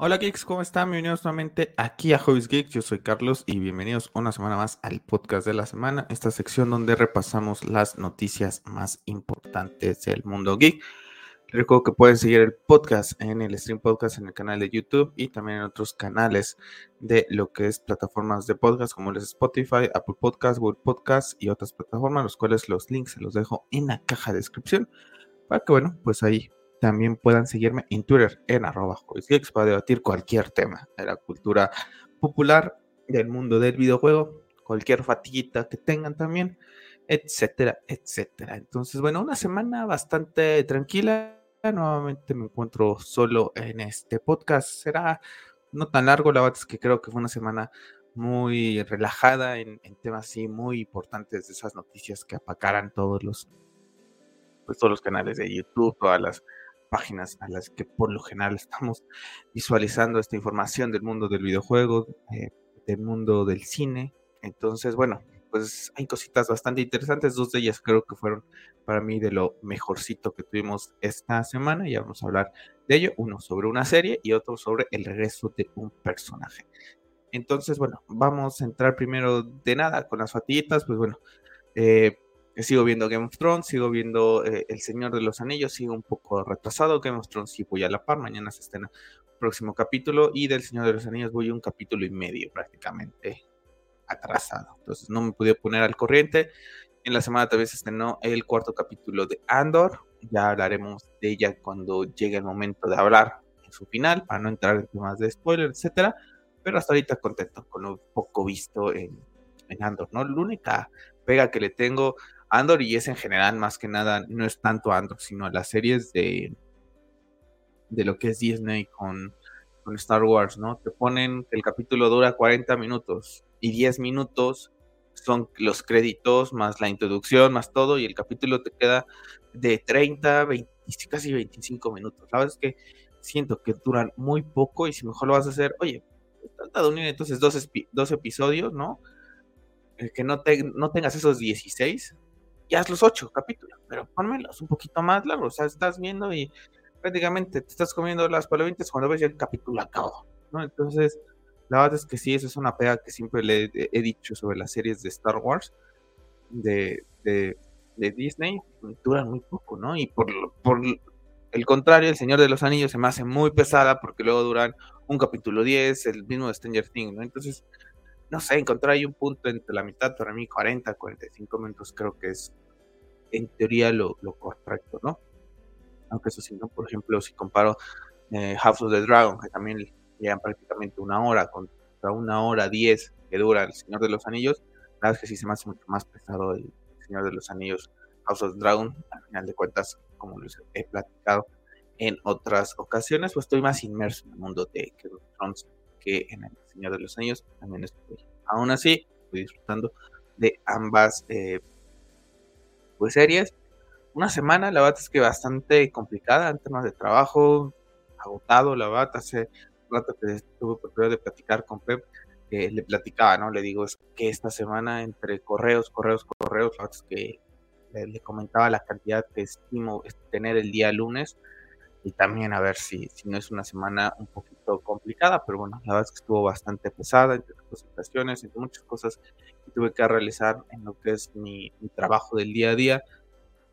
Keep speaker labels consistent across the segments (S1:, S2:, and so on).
S1: Hola geeks, ¿cómo están? Bienvenidos nuevamente aquí a Hobbies Geeks. Yo soy Carlos y bienvenidos una semana más al podcast de la semana, esta sección donde repasamos las noticias más importantes del mundo geek. Les recuerdo que pueden seguir el podcast en el Stream Podcast en el canal de YouTube y también en otros canales de lo que es plataformas de podcast como les Spotify, Apple Podcasts, Google Podcasts y otras plataformas, los cuales los links se los dejo en la caja de descripción para que, bueno, pues ahí también puedan seguirme en Twitter en arroba para debatir cualquier tema de la cultura popular, del mundo del videojuego, cualquier fatiguita que tengan también, etcétera, etcétera. Entonces, bueno, una semana bastante tranquila. Nuevamente me encuentro solo en este podcast. Será no tan largo, la verdad es que creo que fue una semana muy relajada en, temas así muy importantes de esas noticias que apacaran todos los pues todos los canales de YouTube, todas las páginas a las que por lo general estamos visualizando esta información del mundo del videojuego, eh, del mundo del cine. Entonces, bueno, pues hay cositas bastante interesantes. Dos de ellas creo que fueron para mí de lo mejorcito que tuvimos esta semana. Y vamos a hablar de ello. Uno sobre una serie y otro sobre el regreso de un personaje. Entonces, bueno, vamos a entrar primero de nada con las fatiguitas. Pues bueno, eh, sigo viendo Game of Thrones, sigo viendo eh, El Señor de los Anillos, sigo un poco retrasado. Game of Thrones sí voy a la par, mañana se estrena el próximo capítulo y del Señor de los Anillos voy un capítulo y medio prácticamente atrasado. Entonces no me pude poner al corriente. En la semana también se estrenó el cuarto capítulo de Andor. Ya hablaremos de ella cuando llegue el momento de hablar en su final, para no entrar en temas de spoiler, etcétera. Pero hasta ahorita contento con lo poco visto en, en Andor, ¿no? La única pega que le tengo Andor y es en general más que nada, no es tanto Andor, sino las series de, de lo que es Disney con, con Star Wars, ¿no? Te ponen que el capítulo dura 40 minutos y 10 minutos son los créditos más la introducción, más todo, y el capítulo te queda de 30, 20, casi 25 minutos. La verdad es que siento que duran muy poco y si mejor lo vas a hacer, oye, trata de unir entonces dos, dos episodios, ¿no? Eh, que no, te, no tengas esos 16 y haz los ocho capítulos, pero pónmelos un poquito más largos. O sea, estás viendo y prácticamente te estás comiendo las palomitas cuando ves ya el capítulo acabado, ¿no? Entonces, la verdad es que sí, eso es una pega que siempre le he, dicho sobre las series de Star Wars, de, de, Disney, duran muy poco, ¿no? Y por, por el contrario, El Señor de los Anillos se me hace muy pesada porque luego duran un capítulo 10, el mismo de Stranger Things, ¿no? Entonces, no sé, encontrar ahí un punto entre la mitad, para mí 40, 45 minutos creo que es en teoría lo, correcto, ¿no? Aunque eso sí, ¿no? Por ejemplo, si comparo eh, House of the Dragon, que también llegan prácticamente una hora contra una hora diez que dura El Señor de los Anillos, la verdad es que sí se me hace mucho más pesado El Señor de los Anillos, House of the Dragon, al final de cuentas, como les he platicado en otras ocasiones, pues estoy más inmerso en el mundo de Game of Thrones que en El Señor de los Anillos, también estoy. Aún así, estoy disfrutando de ambas eh, pues series. Una semana, la verdad es que bastante complicada en temas de trabajo, agotado, la verdad, hace rato que tuve oportunidad de platicar con Pep, le platicaba, ¿no? Le digo, es que esta semana entre correos, correos, correos, la verdad es que le, comentaba la cantidad que estimo tener el día lunes y también a ver si, si no es una semana un poquito complicada, pero bueno, la verdad es que estuvo bastante pesada entre presentaciones, entre muchas cosas que tuve que realizar en lo que es mi, trabajo del día a día.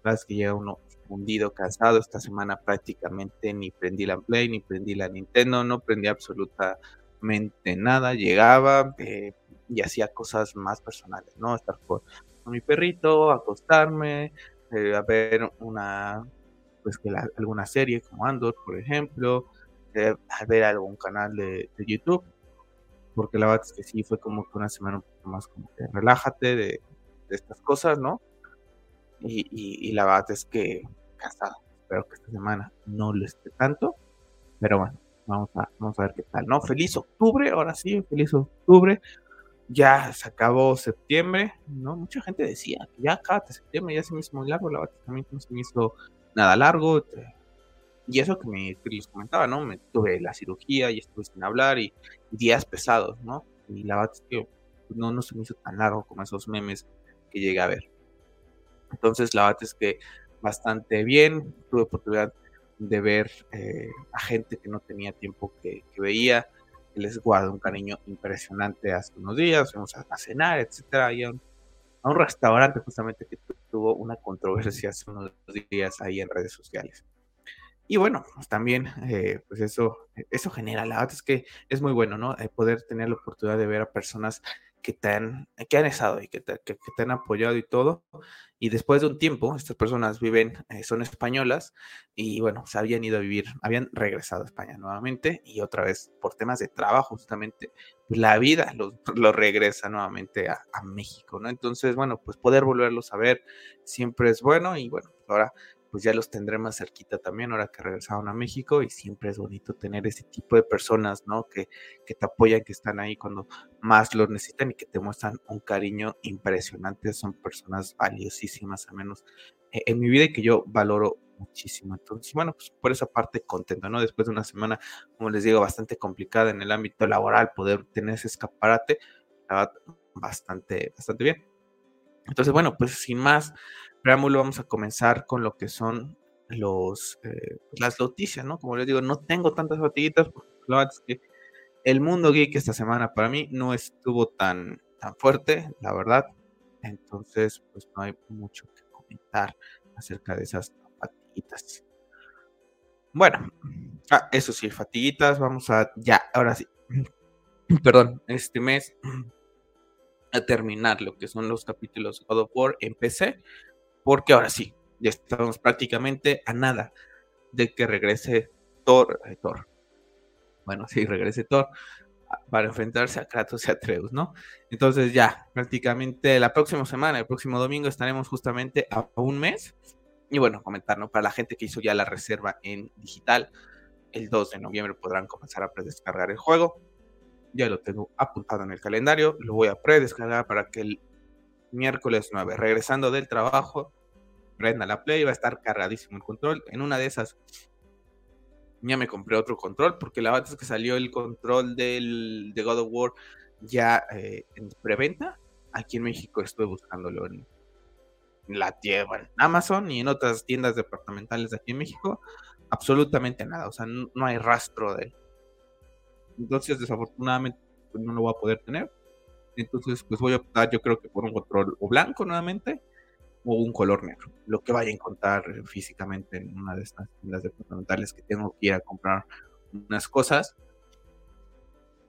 S1: La verdad es que llega uno hundido, cansado. Esta semana prácticamente ni prendí la Play, ni prendí la Nintendo, no prendí absolutamente nada. Llegaba eh, y hacía cosas más personales, ¿no? Estar con, mi perrito, acostarme, eh, a ver una pues que alguna serie como Andor, por ejemplo, eh, ver algún canal de, YouTube, porque la verdad es que sí fue como que una semana un poco más como que relájate de, estas cosas, ¿no? Y, la verdad es que cansado. Espero que esta semana no lo esté tanto, pero bueno, vamos a, vamos a ver qué tal, ¿no? Feliz octubre, ahora sí, feliz octubre. Ya se acabó septiembre, ¿no? Mucha gente decía que ya acá septiembre ya se me hizo muy largo, la verdad también se me hizo nada largo. Y eso que, me, les comentaba, ¿no? Me tuve la cirugía y estuve sin hablar y, días pesados, ¿no? Y la verdad es que no, no se me hizo tan largo como esos memes que llegué a ver. Entonces, la verdad es que bastante bien. Tuve oportunidad de ver eh, a gente que no tenía tiempo que, veía, que les guarda un cariño impresionante hace unos días, fuimos a, cenar, etcétera, y a un, a un restaurante justamente que tuvo una controversia hace unos días ahí en redes sociales. Y bueno, pues también, eh, pues eso, eso genera, la verdad es que es muy bueno, ¿no? Eh, poder tener la oportunidad de ver a personas que te han, que han estado y que te, que, te han apoyado y todo. Y después de un tiempo, estas personas viven, eh, son españolas y bueno, se habían ido a vivir, habían regresado a España nuevamente y otra vez por temas de trabajo, justamente, pues la vida los, regresa nuevamente a México, ¿no? Entonces, bueno, pues poder volverlos a ver siempre es bueno y bueno, ahora pues ya los tendré más cerquita también ahora que regresaron a México y siempre es bonito tener ese tipo de personas, ¿no? Que, que te apoyan, que están ahí cuando más lo necesitan y que te muestran un cariño impresionante. Son personas valiosísimas, al menos eh, en mi vida y que yo valoro muchísimo. Entonces, bueno, pues por esa parte contento, ¿no? Después de una semana, como les digo, bastante complicada en el ámbito laboral, poder tener ese escaparate, bastante, bastante bien. Entonces, bueno, pues sin más, preámbulo, vamos a comenzar con lo que son los, eh, las noticias, ¿no? Como les digo, no tengo tantas fatiguitas, porque la verdad es que el mundo geek esta semana para mí no estuvo tan, tan fuerte, la verdad. Entonces, pues no hay mucho que comentar acerca de esas fatiguitas. Bueno, ah, eso sí, fatiguitas, vamos a, ya, ahora sí. Perdón, este mes a terminar lo que son los capítulos God of War en PC porque ahora sí, ya estamos prácticamente a nada de que regrese Thor, eh, Thor. Bueno, sí, regrese Thor para enfrentarse a Kratos y Atreus, ¿no? Entonces ya, prácticamente la próxima semana, el próximo domingo, estaremos justamente a un mes. Y bueno, comentar, ¿no? Para la gente que hizo ya la reserva en digital, el 2 de noviembre podrán comenzar a predescargar el juego. Ya lo tengo apuntado en el calendario, lo voy a predescargar para que el miércoles 9, regresando del trabajo, prenda la Play, va a estar cargadísimo el control. En una de esas ya me compré otro control, porque la verdad es que salió el control del, de God of War ya eh, en preventa. Aquí en México estoy buscándolo en, la tienda, en Amazon y en otras tiendas departamentales de aquí en México. Absolutamente nada, o sea, no, no hay rastro de él. Entonces, desafortunadamente, pues, no lo voy a poder tener. Entonces, pues voy a optar, yo creo que por un control o blanco nuevamente o un color negro. Lo que vaya a encontrar físicamente en una de estas tiendas departamentales que tengo que ir a comprar unas cosas,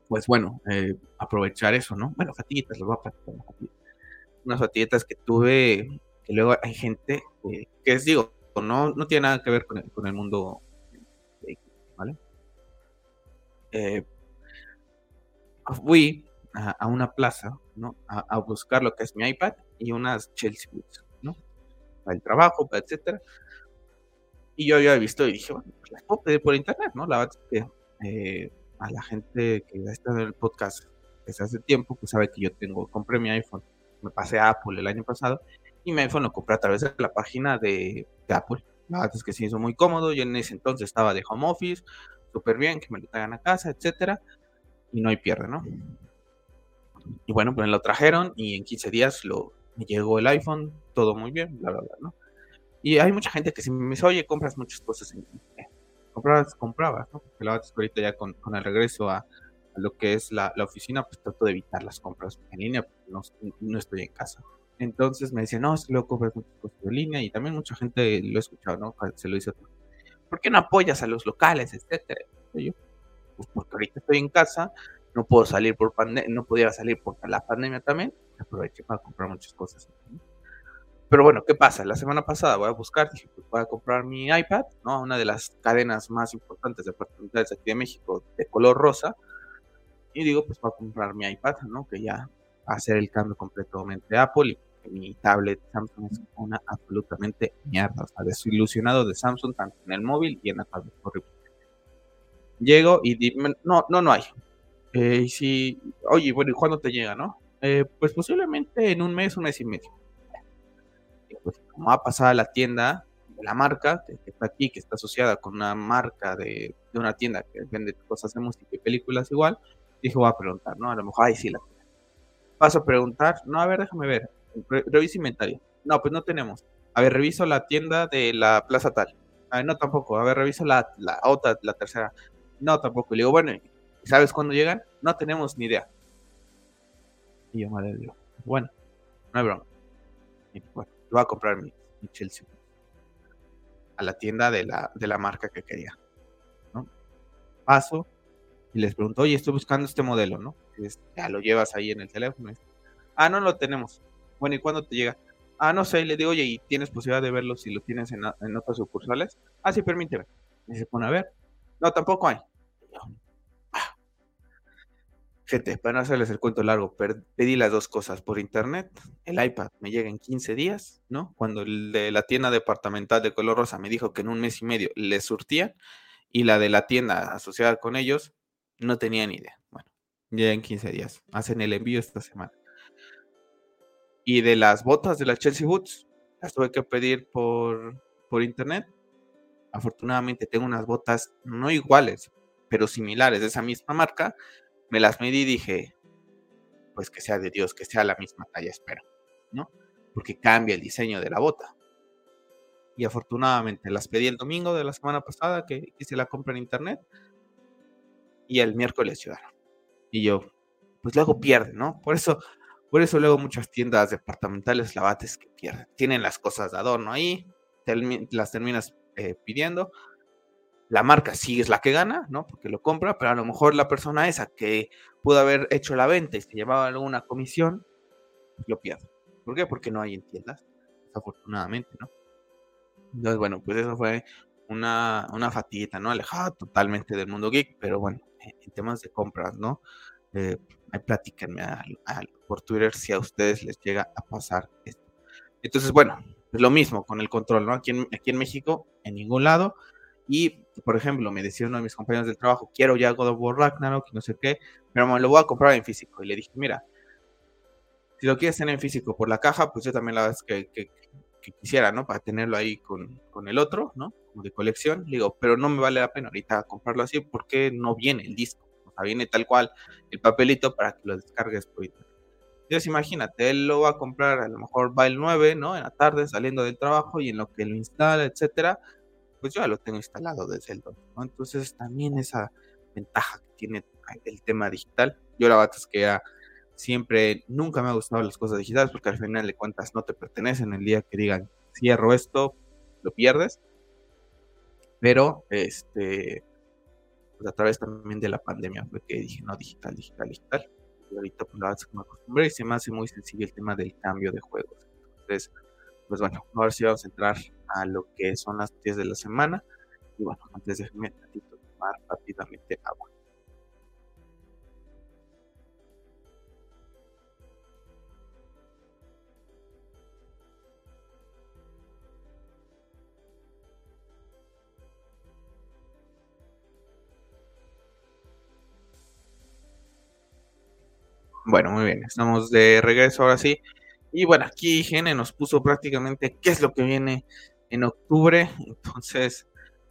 S1: pues bueno, eh, aprovechar eso, ¿no? Bueno, fatiguitas, les voy a platicar unas fatiguitas que tuve, que luego hay gente que es, digo, no, no tiene nada que ver con el, con el mundo, ¿vale? Eh, fui a, una plaza, ¿no? A, buscar lo que es mi iPad y unas Chelsea Boots, ¿no? Para el trabajo, para etcétera. Y yo había visto y dije, bueno, pues las puedo pedir por internet, ¿no? La verdad es que eh, a la gente que ya está en el podcast desde hace tiempo, pues sabe que yo tengo, compré mi iPhone, me pasé a Apple el año pasado y mi iPhone lo compré a través de la página de, Apple. La verdad es que se hizo muy cómodo, yo en ese entonces estaba de home office, súper bien, que me lo traigan a casa, etcétera, y no hay pierde, ¿no? Y bueno, pues lo trajeron y en 15 días lo, me llegó el iPhone, todo muy bien, bla, bla, bla, ¿no? Y hay mucha gente que si me dice, oye, compras muchas cosas en eh, comprabas, comprabas, ¿no? Porque la verdad es que ahorita ya con, con el regreso a, lo que es la, la, oficina, pues trato de evitar las compras en línea, porque no, no estoy en casa. Entonces me decían, no, es que luego compras muchas cosas en línea, y también mucha gente lo ha escuchado, ¿no? Se lo dice ¿por qué no apoyas a los locales, etcétera? Yo, pues porque ahorita estoy en casa, no puedo salir por pandemia, no podía salir por la pandemia también, aproveché para comprar muchas cosas. Pero bueno, ¿qué pasa? La semana pasada voy a buscar, dije, pues voy a comprar mi iPad, ¿no? Una de las cadenas más importantes de departamentales aquí de México, de color rosa. Y digo, pues voy a comprar mi iPad, ¿no? Que ya va a hacer el cambio completamente Apple y mi tablet Samsung es una absolutamente mierda. O sea, desilusionado de Samsung tanto en el móvil y en la tablet. Horrible. Llego y dime, no, no, no hay. Eh, y si, oye, bueno, ¿y cuándo te llega, no? Eh, pues posiblemente en un mes, un mes y medio. Pues como va a pasar a la tienda de la marca, que, está aquí, que está asociada con una marca de, una tienda que vende cosas de música y películas igual, dije, voy a preguntar, ¿no? A lo mejor, ahí sí la tiene. Paso a preguntar, no, a ver, déjame ver, revisa inventario. No, pues no tenemos. A ver, reviso la tienda de la plaza tal. Ah, no, tampoco. A ver, reviso la, la otra, la tercera. No, tampoco. Y le digo, bueno, ¿sabes cuándo llegan? No tenemos ni idea. Y yo, madre digo, bueno, no hay broma. Y bueno, voy a comprar mi, Chelsea a la tienda de la, de la marca que quería. ¿no? Paso y les pregunto, oye, estoy buscando este modelo, ¿no? ya lo llevas ahí en el teléfono. Ah, no lo tenemos. Bueno, ¿y cuándo te llega? Ah, no sé, le digo, oye, ¿y tienes posibilidad de verlo si lo tienes en, en otras sucursales? Ah, sí, permíteme. Y se pone a ver. No, tampoco hay. Gente, para no hacerles el cuento largo, pedí las dos cosas por internet. El iPad me llega en 15 días, ¿no? Cuando el de la tienda departamental de color rosa me dijo que en un mes y medio le surtían y la de la tienda asociada con ellos no tenía ni idea. Bueno, ya en 15 días. Hacen el envío esta semana. Y de las botas de la Chelsea Boots, las tuve que pedir por, por internet. Afortunadamente tengo unas botas no iguales, pero similares de esa misma marca me las medí y dije, pues que sea de Dios, que sea la misma talla, espero, ¿no? Porque cambia el diseño de la bota. Y afortunadamente las pedí el domingo de la semana pasada, que hice la compra en internet, y el miércoles llegaron. Y yo, pues luego pierden, ¿no? Por eso, por eso luego muchas tiendas departamentales lavates que pierden. Tienen las cosas de adorno ahí, las terminas eh, pidiendo, la marca sí es la que gana, ¿no? Porque lo compra, pero a lo mejor la persona esa que pudo haber hecho la venta y se llevaba alguna comisión, lo pierde. ¿Por qué? Porque no hay en tiendas, desafortunadamente, ¿no? Entonces, bueno, pues eso fue una, una fatiguita, ¿no? Alejada totalmente del mundo geek, pero bueno, en temas de compras, ¿no? Eh, platíquenme por Twitter si a ustedes les llega a pasar esto. Entonces, bueno, es lo mismo con el control, ¿no? Aquí en, aquí en México, en ningún lado y, por ejemplo, me decía uno de mis compañeros del trabajo, quiero ya God of War Ragnarok, no sé qué, pero me lo voy a comprar en físico. Y le dije, mira, si lo quieres tener en físico por la caja, pues yo también la vez que, que, quisiera, ¿no? Para tenerlo ahí con, con, el otro, ¿no? Como de colección. Le digo, pero no me vale la pena ahorita comprarlo así porque no viene el disco. O sea, viene tal cual el papelito para que lo descargues por internet. Entonces imagínate, él lo va a comprar, a lo mejor va el 9, ¿no? En la tarde saliendo del trabajo y en lo que lo instala, etcétera, pues yo ya lo tengo instalado desde el 2, ¿no? Entonces también esa ventaja que tiene el tema digital. Yo la verdad es que siempre, nunca me ha gustado las cosas digitales porque al final de cuentas no te pertenecen. El día que digan, cierro esto, lo pierdes. Pero, este, pues a través también de la pandemia fue que dije, no, digital, digital, digital. Y ahorita pues la verdad es que me acostumbré y se me hace muy sencillo el tema del cambio de juegos. Entonces, pues bueno, ahora sí vamos a entrar a lo que son las 10 de la semana. Y bueno, antes de tantito tomar rápidamente agua. Bueno, muy bien, estamos de regreso ahora sí. Y bueno, aquí Gene nos puso prácticamente qué es lo que viene en octubre. Entonces,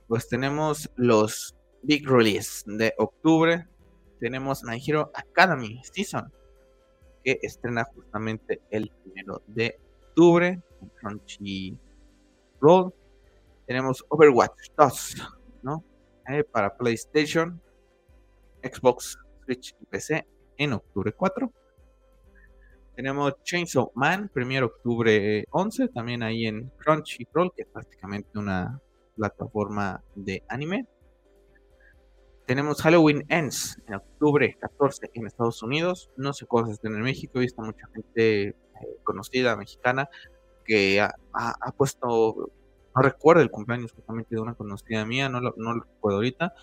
S1: pues tenemos los Big Release de octubre. Tenemos My Hero Academy Season, que estrena justamente el primero de octubre en Crunchyroll. Tenemos Overwatch 2, ¿no? Eh, para PlayStation, Xbox, Switch y PC en octubre 4. Tenemos Chainsaw Man, 1 octubre 11, también ahí en Crunchyroll, que es prácticamente una plataforma de anime. Tenemos Halloween Ends en octubre 14 en Estados Unidos. No sé cómo se estén en México. He visto mucha gente eh, conocida mexicana que ha, puesto, no recuerdo el cumpleaños justamente de una conocida mía, no lo, no lo recuerdo ahorita,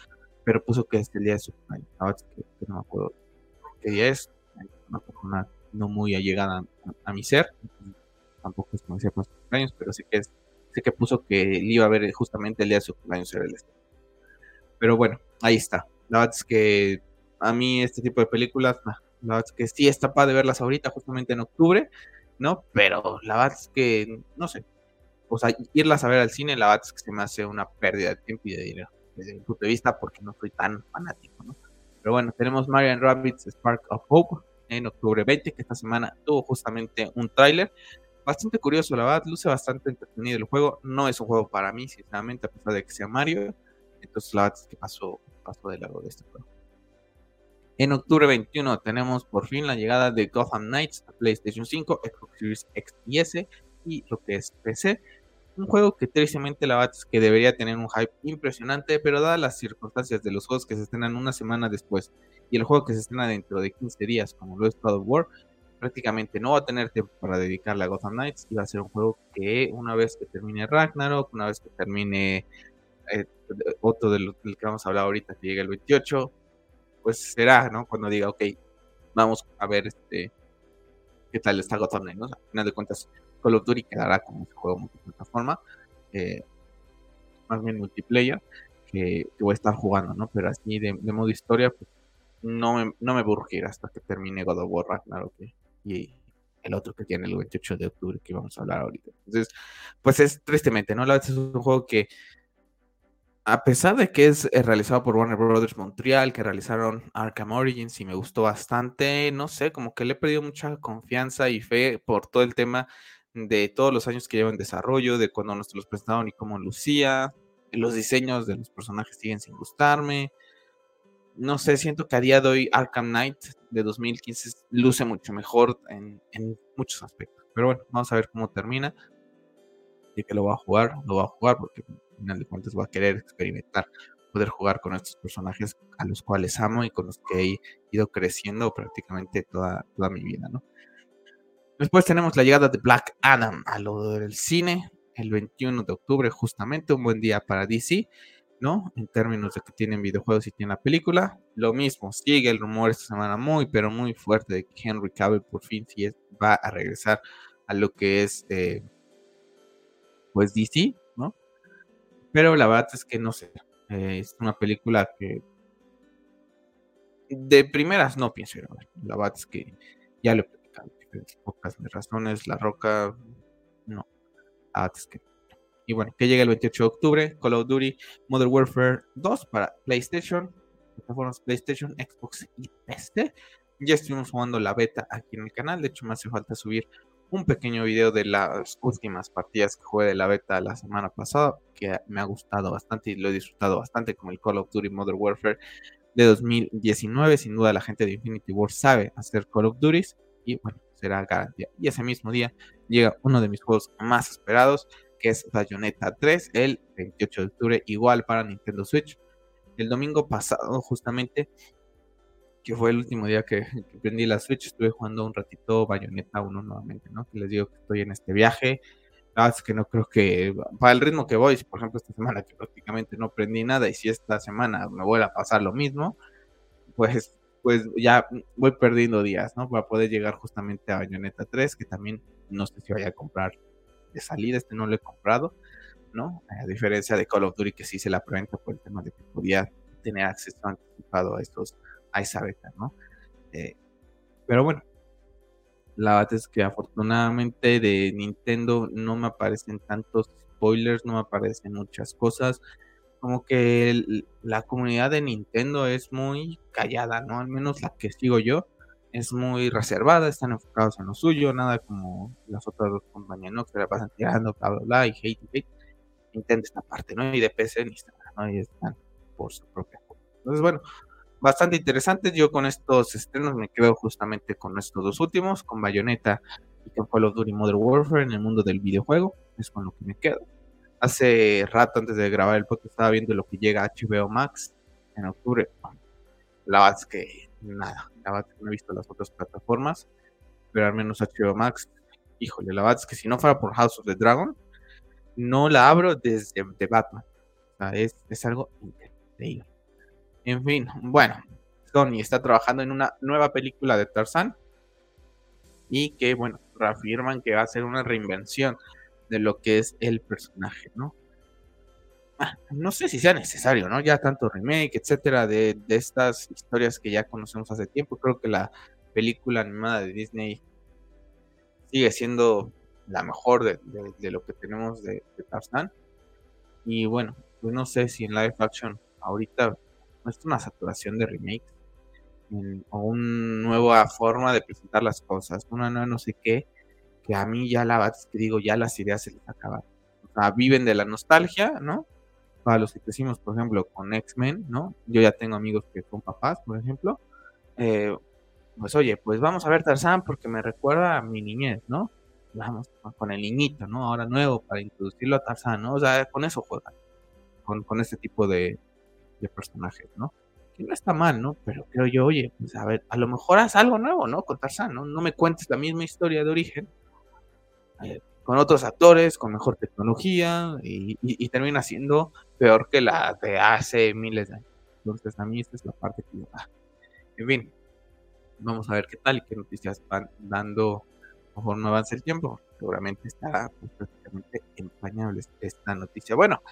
S1: pero puso que es el día de su cumpleaños. que, no me acuerdo qué día es. Una persona no muy allegada a, mi ser. Tampoco es como decía sus cumpleaños, pero sé que, sé que puso que le iba a ver justamente el día de su cumpleaños el Pero bueno, ahí está. La verdad es que a mí este tipo de películas, la verdad es que sí está padre verlas ahorita, justamente en octubre, ¿no? Pero la verdad es que, no sé, o sea, irlas a ver al cine, la verdad es que se me hace una pérdida de tiempo y de dinero, desde mi punto de vista, porque no soy tan fanático, ¿no? Pero bueno, tenemos Marian Rabbits Spark of Hope, en octubre 20, que esta semana tuvo justamente un tráiler bastante curioso, la verdad, luce bastante entretenido el juego. No es un juego para mí, sinceramente, a pesar de que sea Mario. Entonces, la verdad es que pasó, pasó de lado de este juego. En octubre 21 tenemos por fin la llegada de Gotham Knights a PlayStation 5, Xbox Series X y S y lo que es PC. Un juego que tristemente la verdad es que debería tener un hype impresionante, pero dadas las circunstancias de los juegos que se estrenan una semana después y el juego que se estrena dentro de 15 días, como lo es God of War, prácticamente no va a tener tiempo para dedicarle a Gotham Knights y va a ser un juego que una vez que termine Ragnarok, una vez que termine eh, otro del, que vamos a hablar ahorita que llegue el 28, pues será, ¿no? Cuando diga, ok, vamos a ver este qué tal está Gotham Knights, ¿no? al final de cuentas, Call of Duty quedará como un juego multiplataforma, eh, más bien multiplayer, que, voy a estar jugando, ¿no? Pero así de, modo historia, pues no me, no me hasta que termine God of War Ragnarok y el otro que tiene el 28 de octubre que vamos a hablar ahorita. Entonces, pues es tristemente, ¿no? La verdad es un juego que a pesar de que es eh, realizado por Warner Brothers Montreal, que realizaron Arkham Origins y me gustó bastante, no sé, como que le he perdido mucha confianza y fe por todo el tema de todos los años que lleva en desarrollo, de cuando nos los presentaron y cómo lucía, los diseños de los personajes siguen sin gustarme. No sé, siento que a día de hoy Arkham Knight de 2015 luce mucho mejor en, en muchos aspectos. Pero bueno, vamos a ver cómo termina. Y que lo va a jugar, lo va a jugar porque al final de cuentas voy a querer experimentar, poder jugar con estos personajes a los cuales amo y con los que he ido creciendo prácticamente toda, toda mi vida, ¿no? Después tenemos la llegada de Black Adam a lo del cine el 21 de octubre, justamente un buen día para DC, ¿no? En términos de que tienen videojuegos y tienen la película. Lo mismo, sigue el rumor esta semana muy, pero muy fuerte de que Henry Cavill por fin sí va a regresar a lo que es, eh, pues, DC, ¿no? Pero la verdad es que no sé, eh, es una película que de primeras no pienso ir a ver. La verdad es que ya lo pocas razones, La Roca, no. antes que. Y bueno, que llega el 28 de octubre, Call of Duty Modern Warfare 2 para PlayStation, plataformas PlayStation, Xbox y PC. Ya estuvimos jugando la beta aquí en el canal, de hecho me hace falta subir un pequeño video de las últimas partidas que jugué de la beta la semana pasada, que me ha gustado bastante y lo he disfrutado bastante como el Call of Duty Modern Warfare de 2019. Sin duda la gente de Infinity War sabe hacer Call of Duty y bueno, será garantía. Y ese mismo día llega uno de mis juegos más esperados, que es Bayonetta 3, el 28 de octubre, igual para Nintendo Switch. El domingo pasado, justamente, que fue el último día que, prendí la Switch, estuve jugando un ratito Bayonetta 1 nuevamente, ¿no? Les digo que estoy en este viaje. Es que no creo que, para el ritmo que voy, por ejemplo esta semana que prácticamente no prendí nada y si esta semana me vuelve a pasar lo mismo, pues pues ya voy perdiendo días, ¿no? Para poder llegar justamente a Bayonetta 3, que también no sé si vaya a comprar de salida, este no lo he comprado, ¿no? A diferencia de Call of Duty, que sí se la preventa por el tema de que podía tener acceso anticipado a estos, a esa beta, ¿no? Eh, pero bueno, la verdad es que afortunadamente de Nintendo no me aparecen tantos spoilers, no me aparecen muchas cosas como que la comunidad de Nintendo es muy callada, ¿no? Al menos la que sigo yo es muy reservada, están enfocados en lo suyo, nada como las otras dos compañías, ¿no? Que la pasan tirando, bla, bla, bla, y hate, hate. Nintendo esta parte, ¿no? Y de PC ni nada, ¿no? Y están por su propia cuenta. Entonces, bueno, bastante interesante. Yo con estos estrenos me quedo justamente con estos dos últimos, con Bayonetta y con Call of Duty Modern Warfare en el mundo del videojuego. Es con lo que me quedo. Hace rato antes de grabar el podcast estaba viendo lo que llega a HBO Max en octubre. La verdad es que nada, que no he visto las otras plataformas, pero al menos HBO Max, híjole, la verdad es que si no fuera por House of the Dragon, no la abro desde de Batman. O sea, es, es algo increíble. En fin, bueno, Sony está trabajando en una nueva película de Tarzan y que, bueno, reafirman que va a ser una reinvención de lo que es el personaje, ¿no? Ah, no sé si sea necesario, ¿no? Ya tanto remake, etcétera, de, estas historias que ya conocemos hace tiempo. Creo que la película animada de Disney sigue siendo la mejor de, lo que tenemos de, Tarzan. Y bueno, pues no sé si en live action ahorita no es una saturación de remakes o una nueva forma de presentar las cosas, una nueva no sé qué que a mí ya la que digo, ya las ideas se les acaban. O sea, viven de la nostalgia, ¿no? Para los que crecimos, por ejemplo, con X-Men, ¿no? Yo ya tengo amigos que son papás, por ejemplo. Eh, pues oye, pues vamos a ver Tarzán porque me recuerda a mi niñez, ¿no? Vamos con el niñito, ¿no? Ahora nuevo para introducirlo a Tarzán, ¿no? O sea, con eso juegan, con, con este tipo de, de personajes, ¿no? Que no está mal, ¿no? Pero creo yo, oye, pues a ver, a lo mejor haz algo nuevo, ¿no? Con Tarzán, ¿no? No me cuentes la misma historia de origen, eh, con otros actores, con mejor tecnología, y, termina siendo peor que la de hace miles de años. Entonces, a mí esta es la parte que yo. Ah, en fin, vamos a ver qué tal y qué noticias van dando conforme avance el tiempo. Seguramente estará pues, prácticamente empañable esta noticia. Bueno,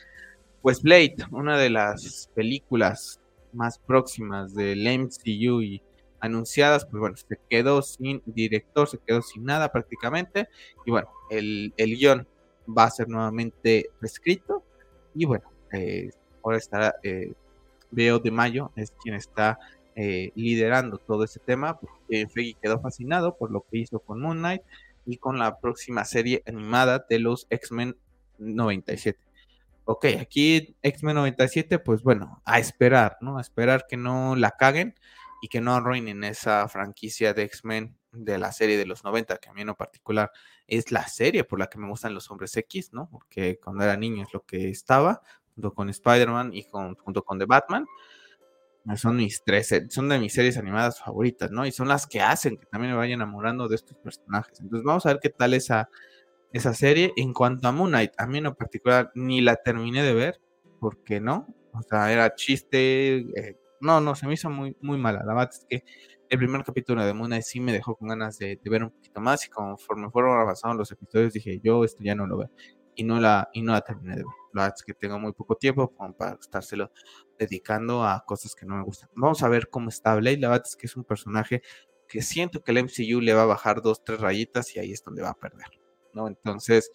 S1: pues Blade, una de las películas más próximas del MCU y anunciadas, pues bueno, se quedó sin director, se quedó sin nada prácticamente. Y bueno, el, el guion va a ser nuevamente reescrito. Y bueno, eh, ahora estará eh, Veo de Mayo, es quien está eh, liderando todo ese tema, porque Feggy quedó fascinado por lo que hizo con Moon Knight y con la próxima serie animada de los X-Men 97. Ok, aquí X-Men 97, pues bueno, a esperar, ¿no? A esperar que no la caguen y que no arruinen esa franquicia de X-Men de la serie de los 90, que a mí en particular es la serie por la que me gustan los hombres X, ¿no? Porque cuando era niño es lo que estaba, junto con Spider-Man y junto con The Batman. Son mis tres, son de mis series animadas favoritas, ¿no? Y son las que hacen que también me vaya enamorando de estos personajes. Entonces vamos a ver qué tal esa, esa serie. En cuanto a Moon Knight, a mí en particular ni la terminé de ver, porque no, o sea, era chiste, eh, no, no, se me hizo muy, muy mala. La verdad es que el primer capítulo de Moon sí me dejó con ganas de, ver un poquito más y conforme fueron avanzando los episodios dije, yo esto ya no lo veo. Y no la, y no la terminé de ver. La verdad es que tengo muy poco tiempo para estárselo dedicando a cosas que no me gustan. Vamos a ver cómo está Blade. La verdad es que es un personaje que siento que el MCU le va a bajar dos, tres rayitas y ahí es donde va a perder. ¿no? Entonces,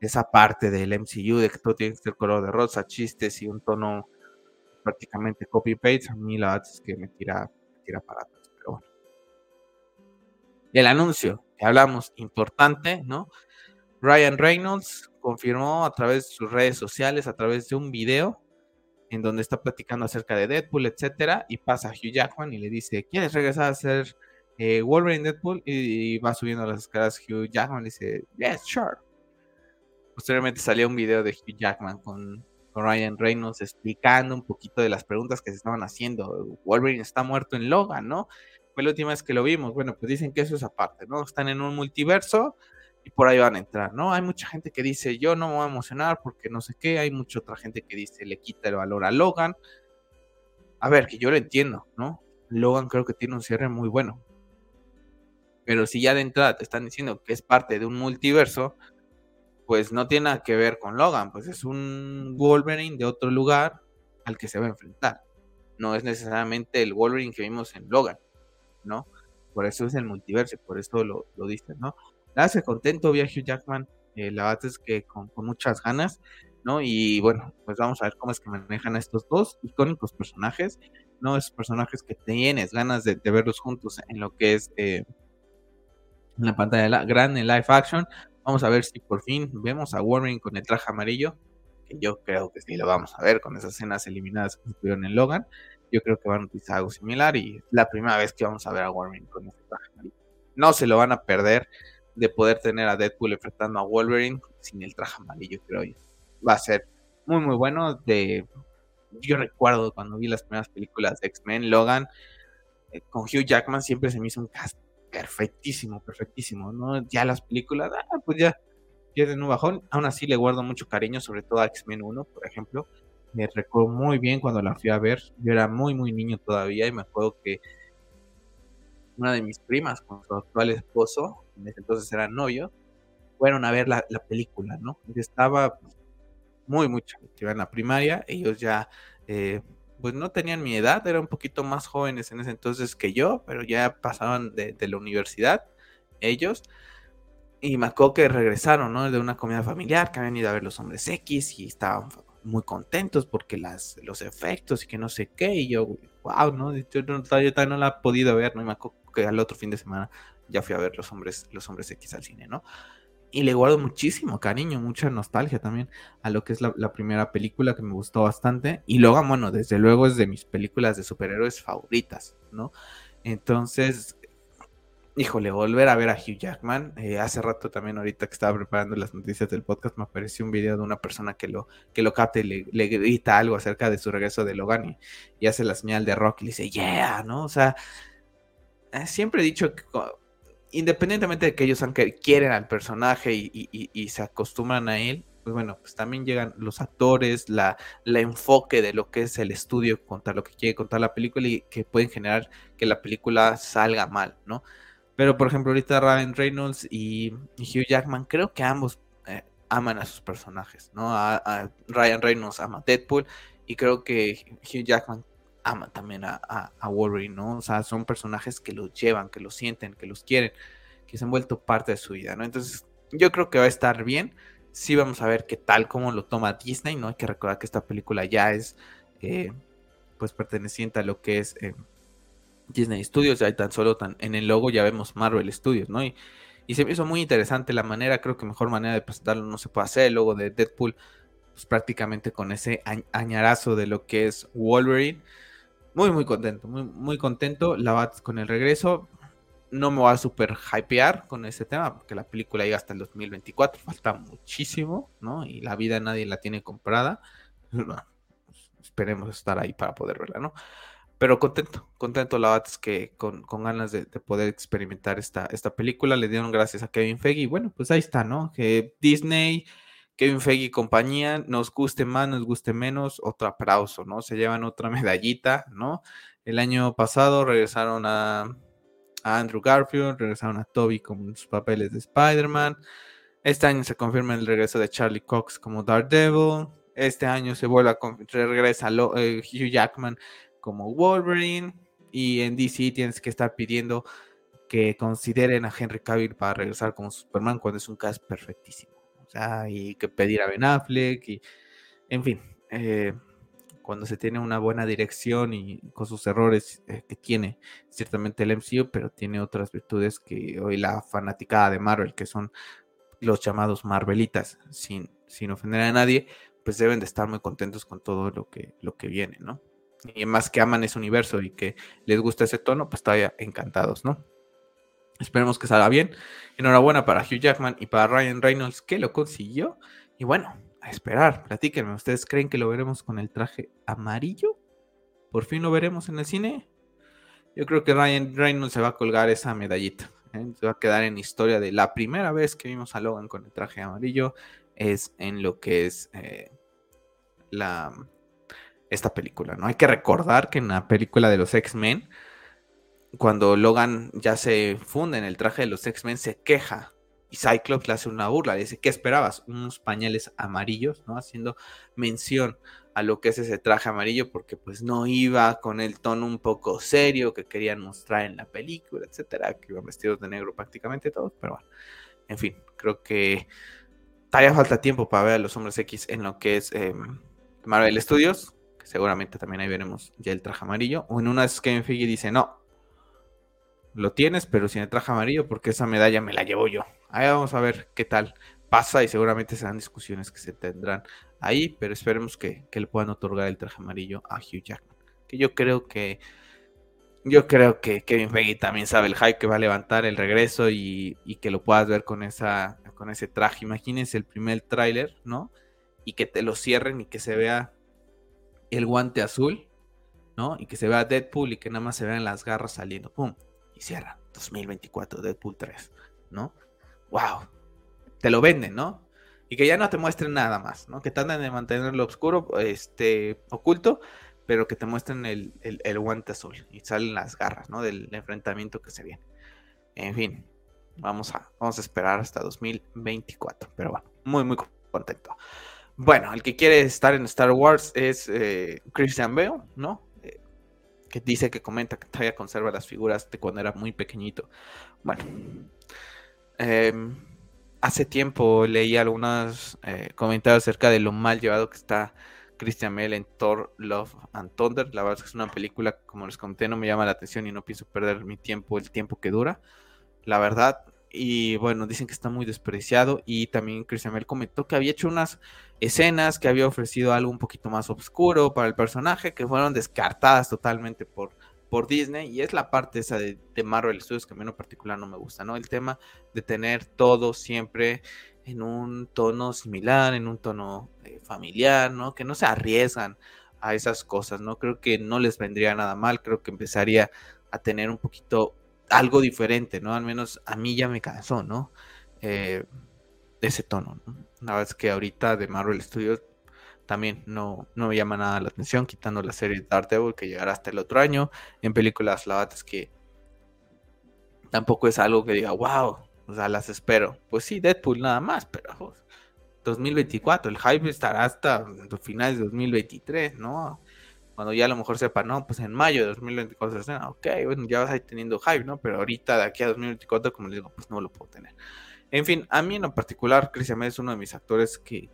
S1: esa parte del MCU de que todo tiene que ser color de rosa, chistes y un tono prácticamente copy-paste, a mí la verdad es que me tira, tira para atrás, pero bueno. El anuncio que hablamos, importante, ¿no? Ryan Reynolds confirmó a través de sus redes sociales, a través de un video, en donde está platicando acerca de Deadpool, etcétera, y pasa a Hugh Jackman y le dice, ¿quieres regresar a ser eh, Wolverine Deadpool? Y, va subiendo las escaleras Hugh Jackman y dice, yes, sure. Posteriormente salió un video de Hugh Jackman con con Ryan Reynolds explicando un poquito de las preguntas que se estaban haciendo. Wolverine está muerto en Logan, ¿no? Fue la última vez que lo vimos. Bueno, pues dicen que eso es aparte, ¿no? Están en un multiverso y por ahí van a entrar, ¿no? Hay mucha gente que dice, yo no me voy a emocionar porque no sé qué. Hay mucha otra gente que dice, le quita el valor a Logan. A ver, que yo lo entiendo, ¿no? Logan creo que tiene un cierre muy bueno. Pero si ya de entrada te están diciendo que es parte de un multiverso, pues no tiene nada que ver con Logan, pues es un Wolverine de otro lugar al que se va a enfrentar. No es necesariamente el Wolverine que vimos en Logan, ¿no? Por eso es el multiverso, por eso lo, lo dicen, ¿no? La hace contento, Hugh Jackman, eh, la verdad es que con, muchas ganas, ¿no? Y bueno, pues vamos a ver cómo es que manejan a estos dos icónicos personajes, ¿no? Esos personajes que tienes ganas de, verlos juntos en lo que es eh, la pantalla grande, en live action, Vamos a ver si por fin vemos a Wolverine con el traje amarillo, que yo creo que sí lo vamos a ver con esas escenas eliminadas que estuvieron en Logan. Yo creo que van a utilizar algo similar y es la primera vez que vamos a ver a Wolverine con ese traje amarillo. No se lo van a perder de poder tener a Deadpool enfrentando a Wolverine sin el traje amarillo, creo yo. Va a ser muy, muy bueno. De, yo recuerdo cuando vi las primeras películas de X-Men, Logan, eh, con Hugh Jackman siempre se me hizo un cast perfectísimo, perfectísimo, ¿no? Ya las películas, ah, pues ya pierden un bajón. Aún así le guardo mucho cariño, sobre todo a X-Men 1, por ejemplo. Me recuerdo muy bien cuando la fui a ver. Yo era muy, muy niño todavía y me acuerdo que una de mis primas con su actual esposo, en ese entonces era novio, fueron a ver la, película, ¿no? Yo estaba muy, mucho, iba en la primaria, ellos ya eh, pues no tenían mi edad, eran un poquito más jóvenes en ese entonces que yo, pero ya pasaban de, la universidad ellos. Y me acuerdo que regresaron, ¿no? De una comida familiar, que habían ido a ver los hombres X y estaban muy contentos porque las, los efectos y que no sé qué. Y yo, wow, ¿no? Yo, yo todavía no la he podido ver, ¿no? Y me acuerdo que al otro fin de semana ya fui a ver Los Hombres, Los Hombres X al cine, ¿no? Y le guardo muchísimo cariño, mucha nostalgia también a lo que es la, primera película que me gustó bastante. Y luego, bueno, desde luego es de mis películas de superhéroes favoritas, ¿no? Entonces, híjole, volver a ver a Hugh Jackman. Eh, hace rato también, ahorita que estaba preparando las noticias del podcast, me apareció un video de una persona que lo, que lo capta y le, grita algo acerca de su regreso de Logan y, hace la señal de rock y le dice, yeah, ¿no? O sea, eh, siempre he dicho que independientemente de que ellos aunque quieren al personaje y, se acostumbran a él, pues bueno, pues también llegan los actores, la, enfoque de lo que es el estudio, contar lo que quiere contar la película y que pueden generar que la película salga mal, ¿no? Pero por ejemplo, ahorita Ryan Reynolds y, Hugh Jackman, creo que ambos eh, aman a sus personajes, ¿no? A, Ryan Reynolds ama Deadpool y creo que Hugh Jackman ama también a, Wolverine, ¿no? O sea, son personajes que los llevan, que los sienten, que los quieren, que se han vuelto parte de su vida, ¿no? Entonces, yo creo que va a estar bien. Sí vamos a ver qué tal, cómo lo toma Disney, ¿no? Hay que recordar que esta película ya es, eh, pues, perteneciente a lo que es eh, Disney Studios, ya tan solo en el logo ya vemos Marvel Studios, ¿no? Y, y se me hizo muy interesante la manera, creo que mejor manera de presentarlo no se puede hacer, el logo de Deadpool, pues prácticamente con ese añarazo de lo que es Wolverine muy, muy contento, muy, muy contento. La Bats con el regreso. No me voy a super hypear con ese tema, porque la película llega hasta el 2024. Falta muchísimo, ¿no? Y la vida nadie la tiene comprada. esperemos estar ahí para poder verla, ¿no? Pero contento, contento la Bats que con, ganas de, poder experimentar esta, esta película. Le dieron gracias a Kevin Feige. Y bueno, pues ahí está, ¿no? Que Disney Kevin Feige y compañía, nos guste más, nos guste menos, otro aplauso, ¿no? Se llevan otra medallita, ¿no? El año pasado regresaron a, Andrew Garfield, regresaron a Toby con sus papeles de Spider-Man. Este año se confirma el regreso de Charlie Cox como Daredevil. Este año se vuelve a regresa eh, Hugh Jackman como Wolverine. Y en DC tienes que estar pidiendo que consideren a Henry Cavill para regresar como Superman cuando es un cast perfectísimo y que pedir a Ben Affleck, y en fin, eh, cuando se tiene una buena dirección y con sus errores eh, que tiene ciertamente el MCU, pero tiene otras virtudes que hoy la fanaticada de Marvel, que son los llamados Marvelitas, sin, sin ofender a nadie, pues deben de estar muy contentos con todo lo que, lo que viene, ¿no? Y más que aman ese universo y que les gusta ese tono, pues todavía encantados, ¿no? Esperemos que salga bien. Enhorabuena para Hugh Jackman y para Ryan Reynolds que lo consiguió. Y bueno, a esperar, platíquenme. ¿Ustedes creen que lo veremos con el traje amarillo? ¿Por fin lo veremos en el cine? Yo creo que Ryan Reynolds se va a colgar esa medallita. ¿eh? Se va a quedar en historia de la primera vez que vimos a Logan con el traje amarillo. Es en lo que es eh, la, esta película. ¿no? Hay que recordar que en la película de los X-Men cuando Logan ya se funde en el traje de los X-Men, se queja y Cyclops le hace una burla, le dice, ¿qué esperabas? Unos pañales amarillos, ¿no? Haciendo mención a lo que es ese traje amarillo, porque pues no iba con el tono un poco serio que querían mostrar en la película, etcétera, que iban vestidos de negro prácticamente todos, pero bueno, en fin, creo que todavía falta tiempo para ver a los hombres X en lo que es em, Marvel Studios, que seguramente también ahí veremos ya el traje amarillo, o en una Kevin Feige dice, no, lo tienes, pero sin el traje amarillo, porque esa medalla me la llevo yo. Ahí vamos a ver qué tal pasa y seguramente serán discusiones que se tendrán ahí, pero esperemos que, le puedan otorgar el traje amarillo a Hugh Jackman. Que yo creo que yo creo que Kevin Feige también sabe el hype que va a levantar el regreso y, que lo puedas ver con esa con ese traje. Imagínense el primer tráiler, ¿no? Y que te lo cierren y que se vea el guante azul, ¿no? Y que se vea Deadpool y que nada más se vean las garras saliendo. ¡Pum! Cierra 2024 Deadpool 3, ¿no? ¡Wow! Te lo venden, ¿no? Y que ya no te muestren nada más, ¿no? Que traten de mantenerlo oscuro, este, oculto, pero que te muestren el, el, guante azul y salen las garras, ¿no? Del enfrentamiento que se viene. En fin, vamos a, vamos a esperar hasta 2024, pero bueno, muy, muy contento. Bueno, el que quiere estar en Star Wars es eh, Christian Bale, ¿no? Que dice que comenta que todavía conserva las figuras de cuando era muy pequeñito. Bueno, em, hace tiempo leí algunos eh, comentarios acerca de lo mal llevado que está Christian Bale en Thor, Love and Thunder. La verdad es que es una película, como les comenté, no me llama la atención y no pienso perder mi tiempo, el tiempo que dura. la verdad. Y bueno, dicen que está muy despreciado. Y también Christian Bale comentó que había hecho unas escenas, que había ofrecido algo un poquito más oscuro para el personaje, que fueron descartadas totalmente por, por Disney. Y es la parte esa de, Marvel Studios que a mí en particular no me gusta, ¿no? El tema de tener todo siempre en un tono similar, en un tono eh, familiar, ¿no? Que no se arriesgan a esas cosas, ¿no? Creo que no les vendría nada mal, creo que empezaría a tener un poquito algo diferente, ¿no? Al menos a mí ya me cansó, ¿no? Eh, ese tono, ¿no? La es que ahorita de Marvel Studios también no, no me llama nada la atención, quitando la serie Daredevil que llegará hasta el otro año. En películas, la verdad es que tampoco es algo que diga, wow, o sea, las espero. Pues sí, Deadpool nada más, pero 2024, el hype estará hasta finales de 2023, ¿no? Cuando ya a lo mejor sepa, no, pues en mayo de 2024 se ok, bueno, ya vas a ir teniendo hype, ¿no? Pero ahorita de aquí a 2024, como les digo, pues no lo puedo tener. En fin, a mí en lo particular, Christian Bale es uno de mis actores que,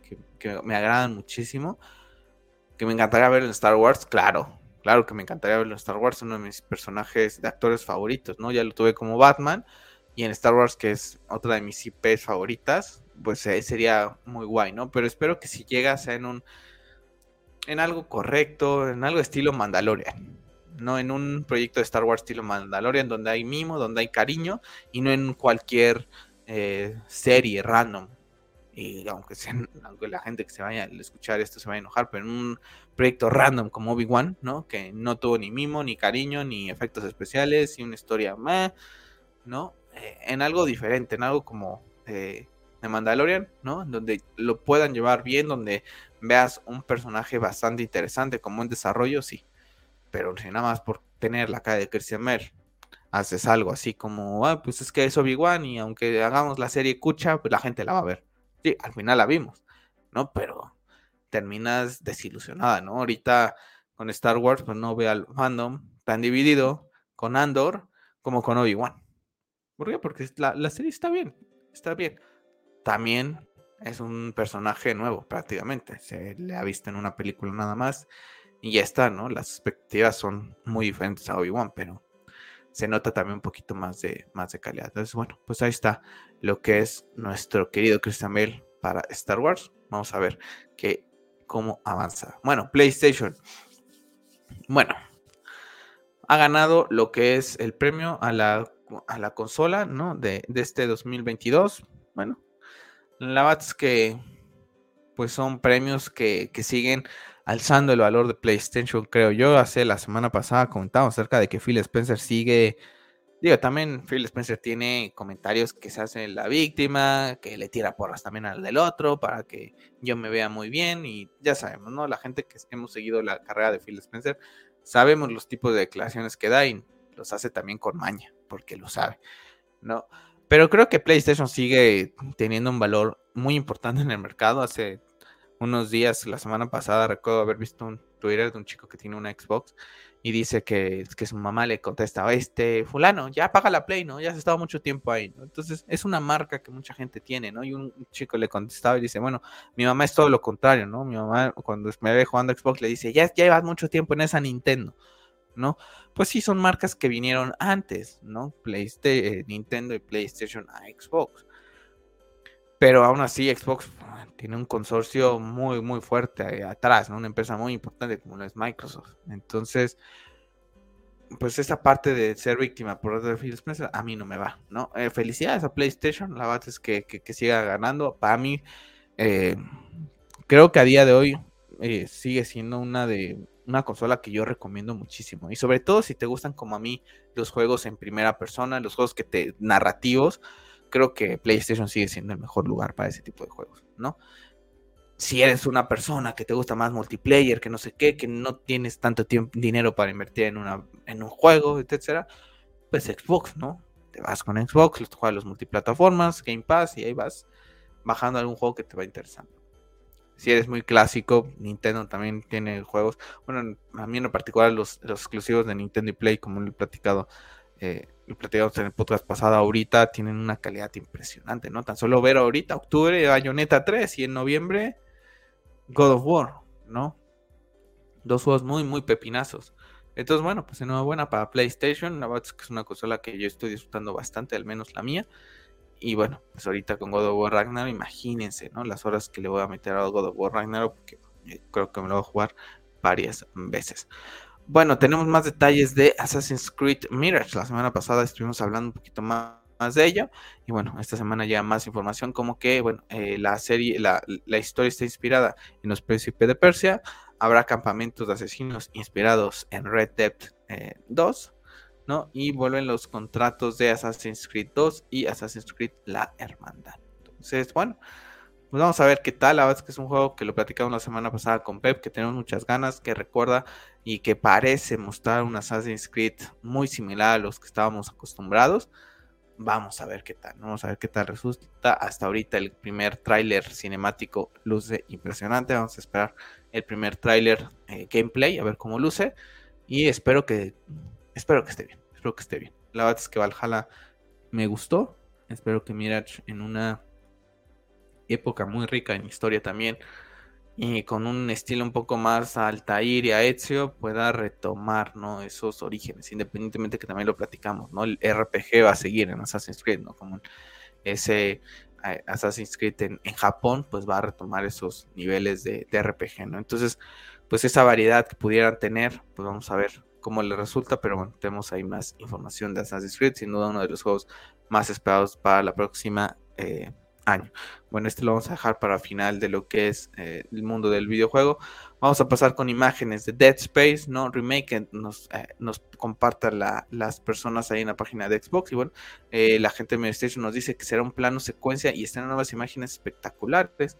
S1: me agradan muchísimo. Que me encantaría ver en Star Wars, claro. Claro que me encantaría verlo en Star Wars, uno de mis personajes de actores favoritos, ¿no? Ya lo tuve como Batman. Y en Star Wars, que es otra de mis IPs favoritas, pues eh, sería muy guay, ¿no? Pero espero que si llegas en un. En algo correcto, en algo estilo Mandalorian. No en un proyecto de Star Wars estilo Mandalorian, donde hay mimo, donde hay cariño, y no en cualquier eh, serie random. Y aunque, aunque la gente que se vaya a escuchar esto se vaya a enojar, pero en un proyecto random como Obi-Wan, ¿no? Que no tuvo ni mimo, ni cariño, ni efectos especiales, y una historia más, ¿no? Eh, en algo diferente, en algo como eh, de Mandalorian, ¿no? Donde lo puedan llevar bien, donde veas un personaje bastante interesante como en desarrollo, sí. Pero si nada más por tener la cara de Christian Mer haces algo así como, ah, pues es que es Obi-Wan y aunque hagamos la serie Cucha, pues la gente la va a ver. Sí, al final la vimos, ¿no? Pero terminas desilusionada, ¿no? Ahorita con Star Wars, pues no veo al fandom tan dividido con Andor como con Obi-Wan. ¿Por qué? Porque la, la serie está bien, está bien también es un personaje nuevo prácticamente. Se le ha visto en una película nada más y ya está, ¿no? Las expectativas son muy diferentes a Obi-Wan, pero se nota también un poquito más de, más de calidad. Entonces, bueno, pues ahí está lo que es nuestro querido Christian Bale para Star Wars. Vamos a ver que, cómo avanza. Bueno, PlayStation. Bueno, ha ganado lo que es el premio a la, a la consola, ¿no? De, de este 2022. Bueno, la es que pues son premios que, siguen alzando el valor de PlayStation, creo yo. Hace la semana pasada comentamos acerca de que Phil Spencer sigue. Digo, también Phil Spencer tiene comentarios que se hacen la víctima, que le tira porras también al del otro para que yo me vea muy bien. Y ya sabemos, ¿no? La gente que hemos seguido la carrera de Phil Spencer, sabemos los tipos de declaraciones que da y los hace también con maña, porque lo sabe, ¿no? Pero creo que PlayStation sigue teniendo un valor muy importante en el mercado. Hace unos días, la semana pasada, recuerdo haber visto un Twitter de un chico que tiene una Xbox y dice que, que su mamá le contesta, este fulano, ya paga la Play, ¿no? Ya has estado mucho tiempo ahí, ¿no? Entonces es una marca que mucha gente tiene, ¿no? Y un chico le contestaba y dice, bueno, mi mamá es todo lo contrario, ¿no? Mi mamá cuando me ve jugando Xbox le dice, ya, llevas mucho tiempo en esa Nintendo. ¿No? Pues sí, son marcas que vinieron antes, ¿no? PlayStation, eh, Nintendo y PlayStation a Xbox. Pero aún así, Xbox ah, tiene un consorcio muy, muy fuerte atrás, ¿no? Una empresa muy importante como es Microsoft. Entonces, pues esa parte de ser víctima por de Phil Spencer a mí no me va, ¿no? Eh, felicidades a PlayStation, la verdad es que, siga ganando. Para mí, eh, creo que a día de hoy sigue siendo una de una consola que yo recomiendo muchísimo. Y sobre todo si te gustan como a mí los juegos en primera persona, los juegos que te narrativos, creo que PlayStation sigue siendo el mejor lugar para ese tipo de juegos, ¿no? Si eres una persona que te gusta más multiplayer, que no sé qué, que no tienes tanto tiempo, dinero para invertir en, una, en un juego, etcétera, pues Xbox, ¿no? Te vas con Xbox, juegas los multiplataformas, Game Pass y ahí vas bajando algún juego que te va interesando si eres muy clásico, Nintendo también tiene juegos. Bueno, a mí en particular los, exclusivos de Nintendo y Play, como lo he platicado, eh, lo en el podcast pasado, ahorita tienen una calidad impresionante, ¿no? Tan solo ver ahorita, octubre, Bayonetta 3 y en noviembre, God of War, ¿no? Dos juegos muy, muy pepinazos Entonces, bueno, pues enhorabuena para PlayStation. Que es una consola que yo estoy disfrutando bastante, al menos la mía. Y bueno, pues ahorita con God of War Ragnarok, imagínense, ¿no? Las horas que le voy a meter a God of War Ragnarok, porque eh, creo que me lo voy a jugar varias veces. Bueno, tenemos más detalles de Assassin's Creed Mirage. La semana pasada estuvimos hablando un poquito más, de ello. Y bueno, esta semana ya más información, como que, bueno, eh, la serie, la, historia está inspirada en los príncipes de Persia. Habrá campamentos de asesinos inspirados en Red Dead 2. ¿No? Y vuelven los contratos de Assassin's Creed 2 y Assassin's Creed La Hermandad. Entonces, bueno, pues vamos a ver qué tal. La verdad es que es un juego que lo platicamos la semana pasada con Pep, que tenemos muchas ganas, que recuerda y que parece mostrar un Assassin's Creed muy similar a los que estábamos acostumbrados. Vamos a ver qué tal, vamos a ver qué tal resulta. Hasta ahorita el primer tráiler cinemático luce impresionante. Vamos a esperar el primer tráiler eh, gameplay, a ver cómo luce. Y espero que espero que esté bien, espero que esté bien. La verdad es que Valhalla me gustó. Espero que Mirage en una época muy rica en historia también y con un estilo un poco más a Altair y a Ezio pueda retomar ¿no? esos orígenes, independientemente que también lo platicamos, ¿no? El RPG va a seguir en Assassin's Creed, ¿no? Como ese eh, Assassin's Creed en, Japón, pues va a retomar esos niveles de, de, RPG, ¿no? Entonces, pues esa variedad que pudieran tener, pues vamos a ver cómo le resulta, pero bueno, tenemos ahí más información de Assassin's Creed, sin duda uno de los juegos más esperados para la próxima eh, año. Bueno, este lo vamos a dejar para final de lo que es eh, el mundo del videojuego. Vamos a pasar con imágenes de Dead Space, ¿no? Remake nos, eh, compartan las personas ahí en la página de Xbox. Y bueno, la gente de Meditation nos dice que será un plano secuencia y están nuevas imágenes espectaculares.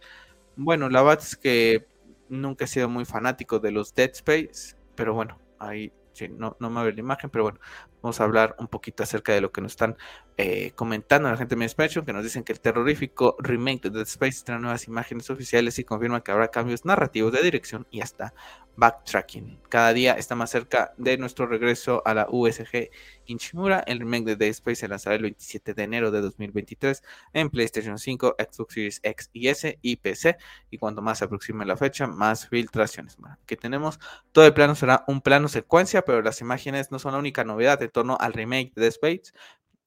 S1: Bueno, la verdad es que nunca he sido muy fanático de los Dead Space, pero bueno, ahí no, no me ve la imagen, pero bueno, vamos a hablar un poquito acerca de lo que nos están eh, comentando la gente de Mi que nos dicen que el terrorífico remake de Dead Space trae nuevas imágenes oficiales y confirma que habrá cambios narrativos de dirección y hasta backtracking. Cada día está más cerca de nuestro regreso a la USG Inchimura. El remake de Dead Space se lanzará el 27 de enero de 2023 en PlayStation 5, Xbox Series X y S y PC. Y cuanto más se aproxime la fecha, más filtraciones. que tenemos todo el plano será un plano secuencia, pero las imágenes no son la única novedad en torno al remake de Dead Space.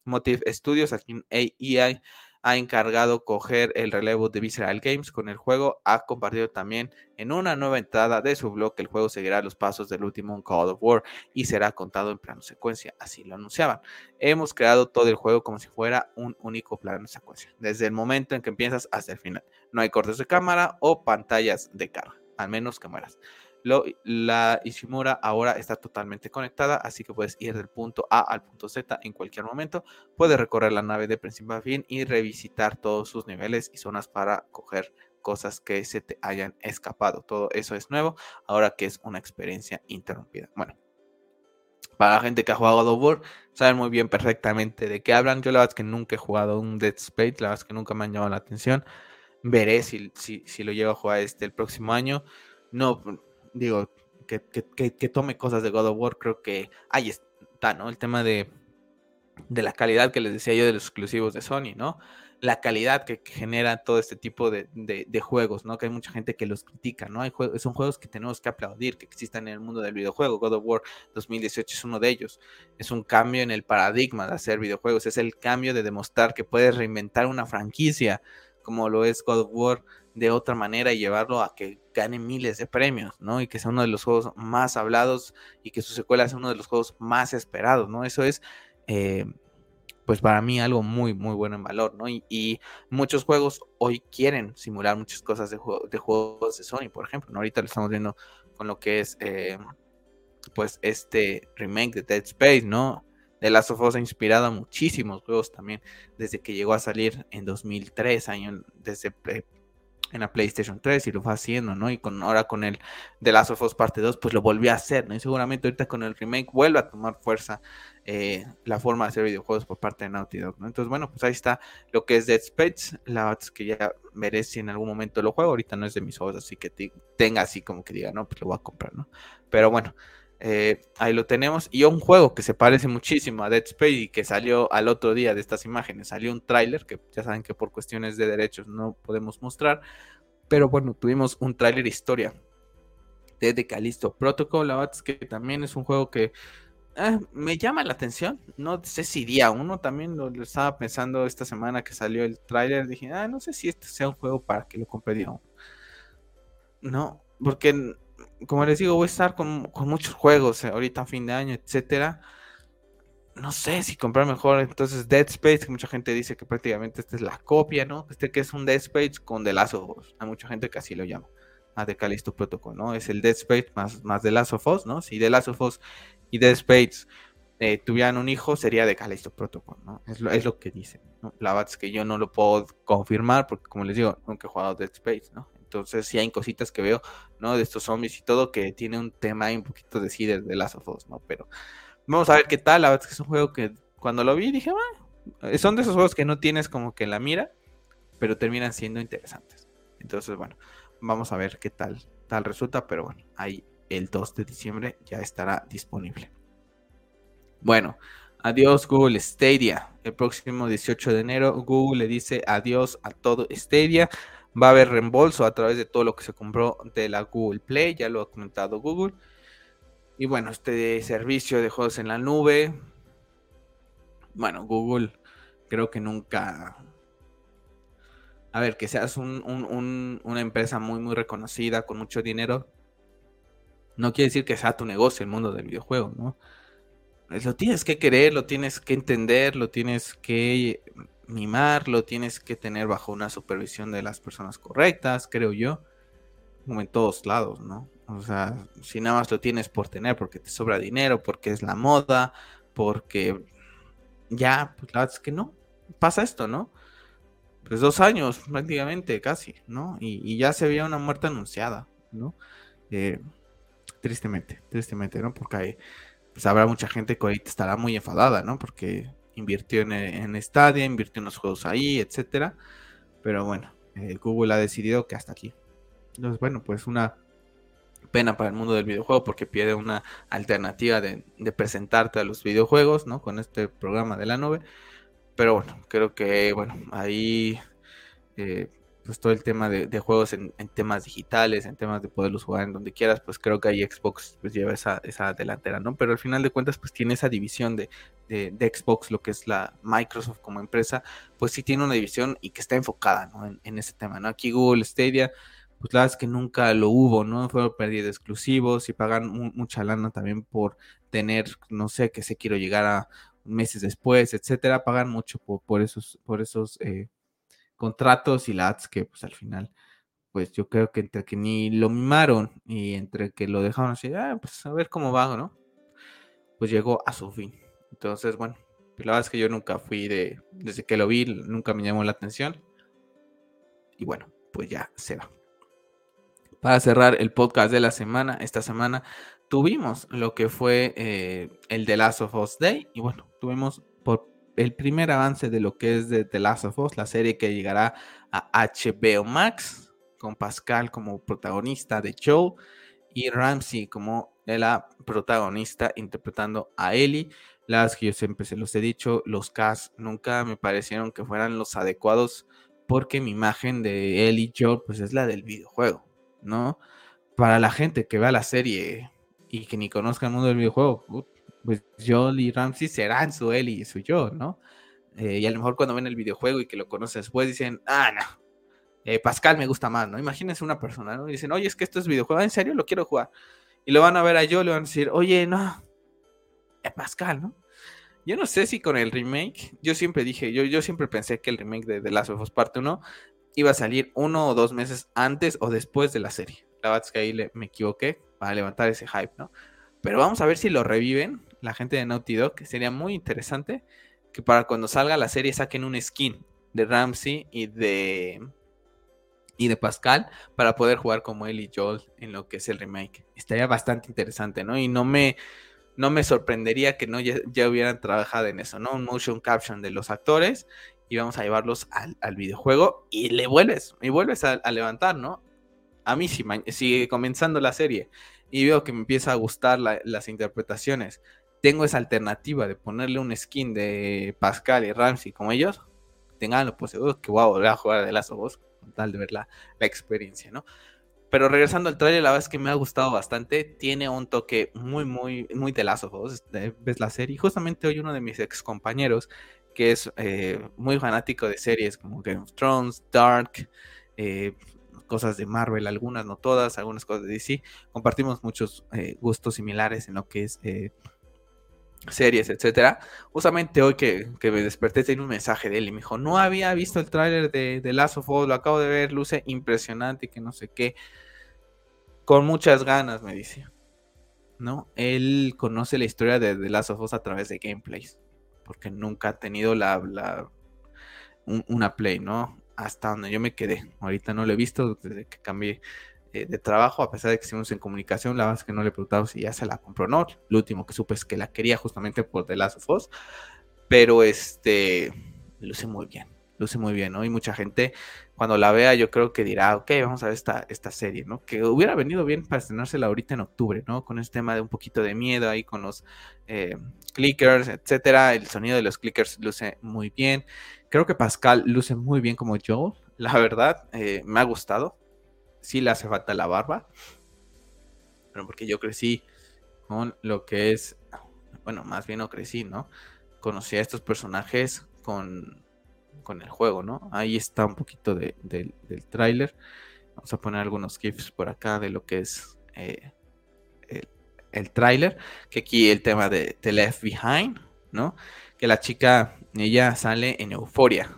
S1: Motive Studios, aquí en AI ha encargado coger el relevo de Visceral Games con el juego. Ha compartido también en una nueva entrada de su blog que el juego seguirá los pasos del último Call of War y será contado en plano secuencia. Así lo anunciaban. Hemos creado todo el juego como si fuera un único plano secuencia, desde el momento en que empiezas hasta el final. No hay cortes de cámara o pantallas de carga, al menos que mueras la Ishimura ahora está totalmente conectada, así que puedes ir del punto A al punto Z en cualquier momento. Puedes recorrer la nave de principio a fin y revisitar todos sus niveles y zonas para coger cosas que se te hayan escapado. Todo eso es nuevo, ahora que es una experiencia interrumpida. Bueno, para la gente que ha jugado God of saben muy bien perfectamente de qué hablan. Yo la verdad es que nunca he jugado un Dead Space, la verdad es que nunca me han llamado la atención. Veré si, si, si lo llevo a jugar este el próximo año. No, digo, que, tome cosas de God of War, creo que ahí está, ¿no? El tema de, la calidad que les decía yo de los exclusivos de Sony, ¿no? La calidad que, genera todo este tipo de, juegos, ¿no? Que hay mucha gente que los critica, ¿no? Hay son juegos que tenemos que aplaudir, que existan en el mundo del videojuego. God of War 2018 es uno de ellos. Es un cambio en el paradigma de hacer videojuegos, es el cambio de demostrar que puedes reinventar una franquicia como lo es God of War de otra manera y llevarlo a que gane miles de premios, ¿no? Y que sea uno de los juegos más hablados y que su secuela sea uno de los juegos más esperados, ¿no? Eso es, eh, pues para mí algo muy, muy bueno en valor, ¿no? Y, muchos juegos hoy quieren simular muchas cosas de, juegos de Sony, por ejemplo, ¿no? Ahorita lo estamos viendo con lo que es, eh, pues, este remake de Dead Space, ¿no? The Last of Us ha inspirado a muchísimos juegos también desde que llegó a salir en 2003, año, desde en la PlayStation 3 y lo fue haciendo, ¿no? Y con, ahora con el The Last of Us Parte 2, pues lo volvió a hacer, ¿no? Y seguramente ahorita con el remake vuelve a tomar fuerza eh, la forma de hacer videojuegos por parte de Naughty Dog, ¿no? Entonces, bueno, pues ahí está lo que es Dead Space. La que ya veré si en algún momento lo juego. Ahorita no es de mis juegos, así que tenga así como que diga, no, pues lo voy a comprar, ¿no? Pero bueno. Eh, ahí lo tenemos. Y un juego que se parece muchísimo a Dead Space y que salió al otro día de estas imágenes. Salió un tráiler que ya saben que por cuestiones de derechos no podemos mostrar. Pero bueno, tuvimos un tráiler historia de The Callisto Protocol. La verdad es que también es un juego que eh, me llama la atención. No sé si día uno también lo, estaba pensando esta semana que salió el tráiler. Dije, ah, no sé si este sea un juego para que lo compre día. No, porque como les digo, voy a estar con, muchos juegos eh, ahorita a fin de año, etcétera. No sé si comprar mejor entonces Dead Space, que mucha gente dice que prácticamente esta es la copia, ¿no? Este que es un Dead Space con The Last of Us. Hay mucha gente que así lo llama. A The Callisto Protocol, ¿no? Es el Dead Space más, más The Last of Us, ¿no? Si The Last of Us y Dead Space eh, tuvieran un hijo, sería The Callisto Protocol, ¿no? Es lo, es lo que dicen. La verdad es que yo no lo puedo confirmar porque, como les digo, nunca he jugado Dead Space, ¿no? Entonces sí hay cositas que veo, ¿no? De estos zombies y todo que tiene un tema ahí un poquito de sí de, de Last of Us, ¿no? Pero vamos a ver qué tal. La verdad es que es un juego que cuando lo vi dije, ah, son de esos juegos que no tienes como que la mira, pero terminan siendo interesantes. Entonces, bueno, vamos a ver qué tal, tal resulta, pero bueno, ahí el 2 de diciembre ya estará disponible. Bueno, adiós Google Stadia. El próximo 18 de enero Google le dice adiós a todo Stadia. Va a haber reembolso a través de todo lo que se compró de la Google Play, ya lo ha comentado Google. Y bueno, este servicio de juegos en la nube, bueno, Google creo que nunca... A ver, que seas una empresa muy, muy reconocida, con mucho dinero, no quiere decir que sea tu negocio el mundo del videojuego, ¿no? Lo tienes que querer, lo tienes que entender, lo tienes que mimar, lo tienes que tener bajo una supervisión de las personas correctas, creo yo, como en todos lados, ¿no? O sea, si nada más lo tienes por tener, porque te sobra dinero, porque es la moda, porque ya, pues la verdad es que no, pasa esto, ¿no? Pues dos años prácticamente, casi, ¿no? Y, ya se veía una muerte anunciada, ¿no? Eh, tristemente, tristemente, ¿no? Porque hay, pues habrá mucha gente que estará muy enfadada, ¿no? Porque invirtió en, en Stadia, invirtió en los juegos ahí, etcétera. Pero bueno, eh, Google ha decidido que hasta aquí. Entonces, bueno, pues una pena para el mundo del videojuego porque pierde una alternativa de, de, presentarte a los videojuegos, ¿no? Con este programa de la nube. Pero bueno, creo que, bueno, ahí eh, pues todo el tema de, juegos en, temas digitales, en temas de poderlos jugar en donde quieras, pues creo que ahí Xbox pues lleva esa, esa delantera, ¿no? Pero al final de cuentas, pues tiene esa división de, de, Xbox, lo que es la Microsoft como empresa, pues sí tiene una división y que está enfocada, ¿no? En, ese tema, ¿no? Aquí Google Stadia, pues la verdad es que nunca lo hubo, ¿no? Fue pérdida exclusivos y pagan mucha lana también por tener, no sé, que se quiero llegar a meses después, etcétera, pagan mucho por, por esos, por esos eh, contratos y la que pues al final, pues yo creo que entre que ni lo mimaron y entre que lo dejaron así, ah, pues a ver cómo va, ¿no? Pues llegó a su fin. Entonces, bueno, pues, la verdad es que yo nunca fui de, desde que lo vi, nunca me llamó la atención. Y bueno, pues ya se va. Para cerrar el podcast de la semana, esta semana tuvimos lo que fue eh, el The Last of Us Day. Y bueno, tuvimos el primer avance de lo que es de The Last of Us, la serie que llegará a HBO Max, con Pascal como protagonista de Joe y Ramsey como la protagonista interpretando a Ellie. Las que yo siempre se los he dicho, los cast nunca me parecieron que fueran los adecuados porque mi imagen de Ellie y Joe pues es la del videojuego, ¿no? Para la gente que vea la serie y que ni conozca el mundo del videojuego, pues Joel y Ramsey serán su él y su yo, ¿no? Eh, y a lo mejor cuando ven el videojuego y que lo conocen después dicen, ah, no, eh, Pascal me gusta más, ¿no? Imagínense una persona, ¿no? Y dicen, oye, es que esto es videojuego, ah, ¿en serio? Lo quiero jugar. Y lo van a ver a yo, le van a decir, oye, no, es Pascal, ¿no? Yo no sé si con el remake, yo siempre dije, yo, yo siempre pensé que el remake de The Last of Us Part 1 iba a salir uno o dos meses antes o después de la serie. La verdad es que ahí me equivoqué para levantar ese hype, ¿no? Pero vamos a ver si lo reviven la gente de Naughty Dog, sería muy interesante que para cuando salga la serie saquen un skin de Ramsey y de y de Pascal para poder jugar como él y Joel en lo que es el remake. Estaría bastante interesante, ¿no? Y no me no me sorprendería que no ya, hubieran trabajado en eso, ¿no? Un motion caption de los actores y vamos a llevarlos al, videojuego y le vuelves, y vuelves a, levantar, ¿no? A mí si sigue comenzando la serie y veo que me empieza a gustar las interpretaciones tengo esa alternativa de ponerle un skin de Pascal y Ramsey como ellos, tengan pues seguro que voy a volver a jugar de Last of con tal de ver la, experiencia, ¿no? pero regresando al trailer, la verdad es que me ha gustado bastante. Tiene un toque muy, muy, muy de Last of Us. Ves la serie. Justamente hoy uno de mis ex compañeros, que es eh, muy fanático de series como Game of Thrones, Dark, eh, cosas de Marvel, algunas, no todas, algunas cosas de DC. Compartimos muchos eh, gustos similares en lo que es series, etcétera. Justamente hoy que, me desperté tenía un mensaje de él y me dijo, no había visto el tráiler de, de Last of Us, lo acabo de ver, luce impresionante, que no sé qué. Con muchas ganas, me dice. ¿No? Él conoce la historia de The Last of Us a través de gameplays. Porque nunca ha tenido la, la una play, ¿no? Hasta donde yo me quedé. Ahorita no lo he visto desde que cambié eh, de trabajo, a pesar de que estuvimos en comunicación, la verdad es que no le he preguntado si ya se la compró o no. Lo último que supe es que la quería justamente por The Last of Us, pero este, luce muy bien, luce muy bien, ¿no? Y mucha gente cuando la vea yo creo que dirá, ok, vamos a ver esta, esta serie, ¿no? Que hubiera venido bien para estrenársela ahorita en octubre, ¿no? Con este tema de un poquito de miedo ahí con los eh, clickers, etcétera. El sonido de los clickers luce muy bien. Creo que Pascal luce muy bien como Joel, la verdad, eh, me ha gustado sí le hace falta la barba. Pero porque yo crecí con lo que es, bueno, más bien no crecí, ¿no? Conocí a estos personajes con, con el juego, ¿no? Ahí está un poquito de, del tráiler. Vamos a poner algunos GIFs por acá de lo que es eh, el, el tráiler. Que aquí el tema de The Left Behind, ¿no? Que la chica, ella sale en euforia.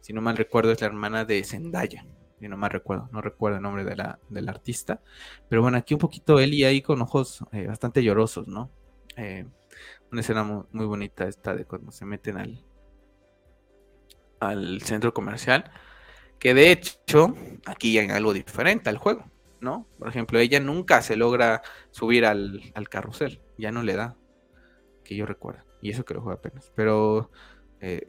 S1: Si no mal recuerdo, es la hermana de Zendaya y no me recuerdo, no recuerdo el nombre de la, del artista. Pero bueno, aquí un poquito y ahí con ojos eh, bastante llorosos, ¿no? Eh, una escena muy, bonita esta de cuando se meten al, al centro comercial. Que de hecho, aquí hay algo diferente al juego, ¿no? Por ejemplo, ella nunca se logra subir al, al carrusel, ya no le da, que yo recuerdo. Y eso que lo juega apenas. Pero eh,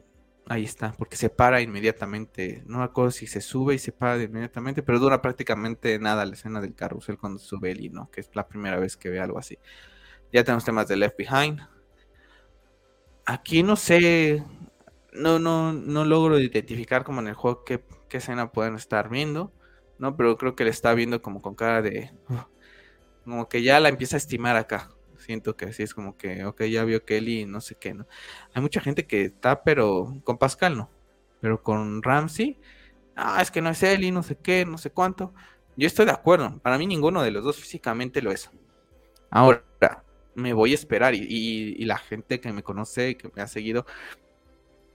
S1: Ahí está, porque se para inmediatamente. No me acuerdo si se sube y se para inmediatamente, pero dura prácticamente nada la escena del carrusel cuando sube Eli, ¿no? Que es la primera vez que ve algo así. Ya tenemos temas de Left Behind. Aquí no sé, no, no, no logro identificar como en el juego qué, escena pueden estar viendo, ¿no? Pero creo que le está viendo como con cara de... Como que ya la empieza a estimar acá siento que así es como que, ok, ya vio Kelly, no sé qué, ¿no? Hay mucha gente que está, pero con Pascal no, pero con Ramsey, ah, es que no es él y no sé qué, no sé cuánto. Yo estoy de acuerdo, para mí ninguno de los dos físicamente lo es. Ahora, me voy a esperar y, la gente que me conoce, que me ha seguido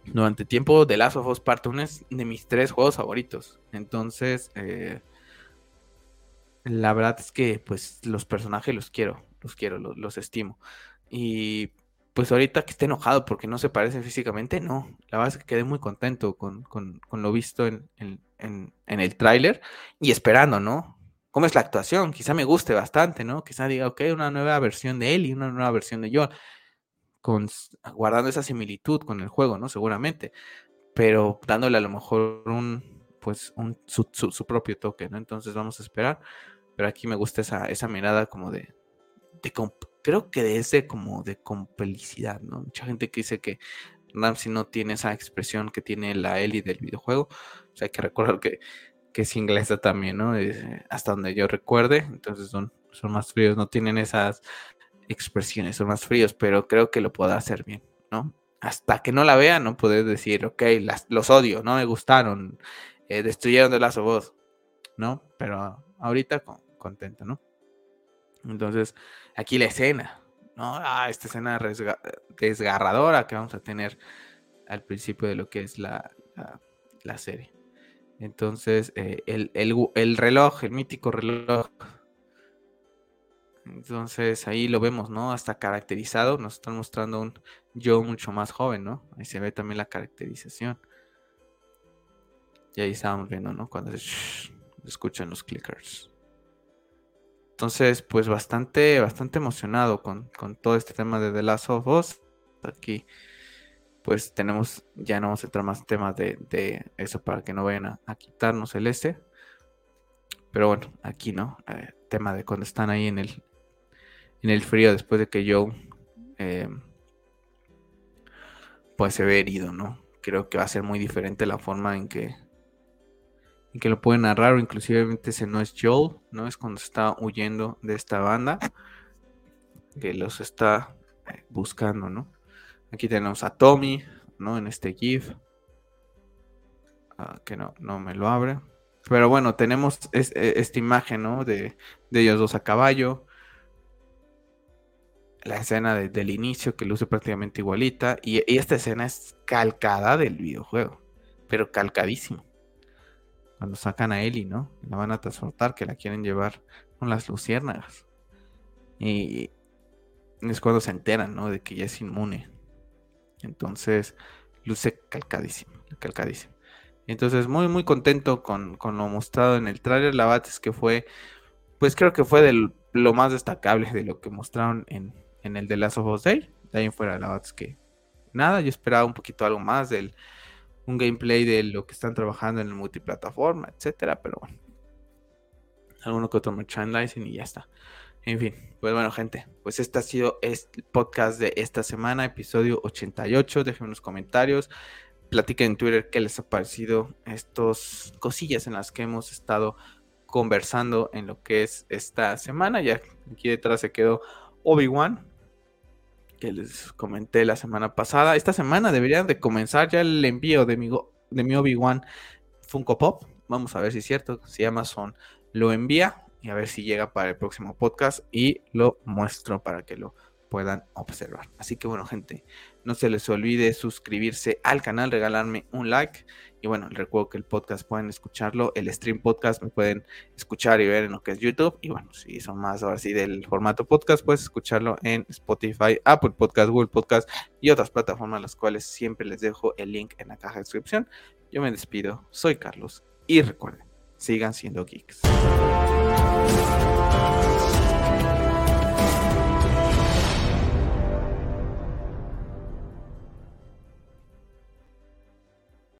S1: durante tiempo, de Last of Us Part 1 es de mis tres juegos favoritos. Entonces, eh, la verdad es que pues los personajes los quiero los quiero, los, estimo. Y pues ahorita que esté enojado porque no se parece físicamente, no. La verdad es que quedé muy contento con, lo visto en, el tráiler y esperando, ¿no? ¿Cómo es la actuación? Quizá me guste bastante, ¿no? Quizá diga, ok, una nueva versión de él y una nueva versión de yo, con, guardando esa similitud con el juego, ¿no? Seguramente, pero dándole a lo mejor un, pues, un, su, su, propio toque, ¿no? Entonces vamos a esperar, pero aquí me gusta esa, esa mirada como de, creo que de ese como de complicidad, ¿no? Mucha gente que dice que Ramsey no tiene esa expresión que tiene la Ellie del videojuego. O sea, hay que recordar que, que es inglesa también, ¿no? hasta donde yo recuerde. Entonces son, son más fríos, no tienen esas expresiones, son más fríos, pero creo que lo puedo hacer bien, ¿no? Hasta que no la vea, no puedo decir, ok, las, los odio, no me gustaron, eh, destruyeron de las voz, ¿no? Pero ahorita contento, ¿no? Entonces, aquí la escena, ¿no? Ah, esta escena desgarradora que vamos a tener al principio de lo que es la, serie. Entonces, eh, el, reloj, el mítico reloj. Entonces ahí lo vemos, ¿no? Hasta caracterizado. Nos están mostrando un yo mucho más joven, ¿no? Ahí se ve también la caracterización. Y ahí estábamos viendo, ¿no? Cuando se escuchan los clickers. Entonces, pues bastante, bastante emocionado con, todo este tema de The Last of Us. Aquí, pues tenemos, ya no vamos a entrar más temas de, eso para que no vayan a, quitarnos el S. Pero bueno, aquí, ¿no? Eh, tema de cuando están ahí en el, en el frío después de que Joe, eh, pues se ve herido, ¿no? Creo que va a ser muy diferente la forma en que, y que lo puede narrar o inclusive ese no es Joel, ¿no? Es cuando está huyendo de esta banda que los está eh, buscando, ¿no? Aquí tenemos a Tommy, ¿no? En este GIF. Ah, que no, no me lo abre. Pero bueno, tenemos e, esta imagen, ¿no? De, ellos dos a caballo. La escena del inicio que luce prácticamente igualita. Y, esta escena es calcada del videojuego. Pero calcadísimo. Cuando sacan a Ellie, ¿no? La van a transportar, que la quieren llevar con las luciérnagas. Y es cuando se enteran, ¿no? De que ya es inmune. Entonces, luce calcadísimo, calcadísimo. Entonces, muy, muy contento con, lo mostrado en el trailer. La verdad es que fue, pues creo que fue de lo más destacable de lo que mostraron en, el de Last of Us Day. De ahí en fuera, la verdad que nada, yo esperaba un poquito algo más del un gameplay de lo que están trabajando en el multiplataforma, etcétera, pero bueno. Alguno que otro merchandising y ya está. En fin, pues bueno, gente, pues este ha sido el podcast de esta semana, episodio 88. Déjenme los comentarios platiquen en Twitter qué les ha parecido estos cosillas en las que hemos estado conversando en lo que es esta semana. Ya aquí detrás se quedó Obi-Wan, que les comenté la semana pasada. Esta semana deberían de comenzar ya el envío de mi, de mi Obi-Wan Funko Pop. Vamos a ver si es cierto, si Amazon lo envía y a ver si llega para el próximo podcast y lo muestro para que lo puedan observar. Así que bueno, gente, no se les olvide suscribirse al canal, regalarme un like. Y bueno, recuerdo que el podcast pueden escucharlo, el stream podcast me pueden escuchar y ver en lo que es YouTube. Y bueno, si son más ahora sí del formato podcast, puedes escucharlo en Spotify, Apple Podcast, Google Podcast y otras plataformas, las cuales siempre les dejo el link en la caja de descripción. Yo me despido, soy Carlos y recuerden, sigan siendo geeks.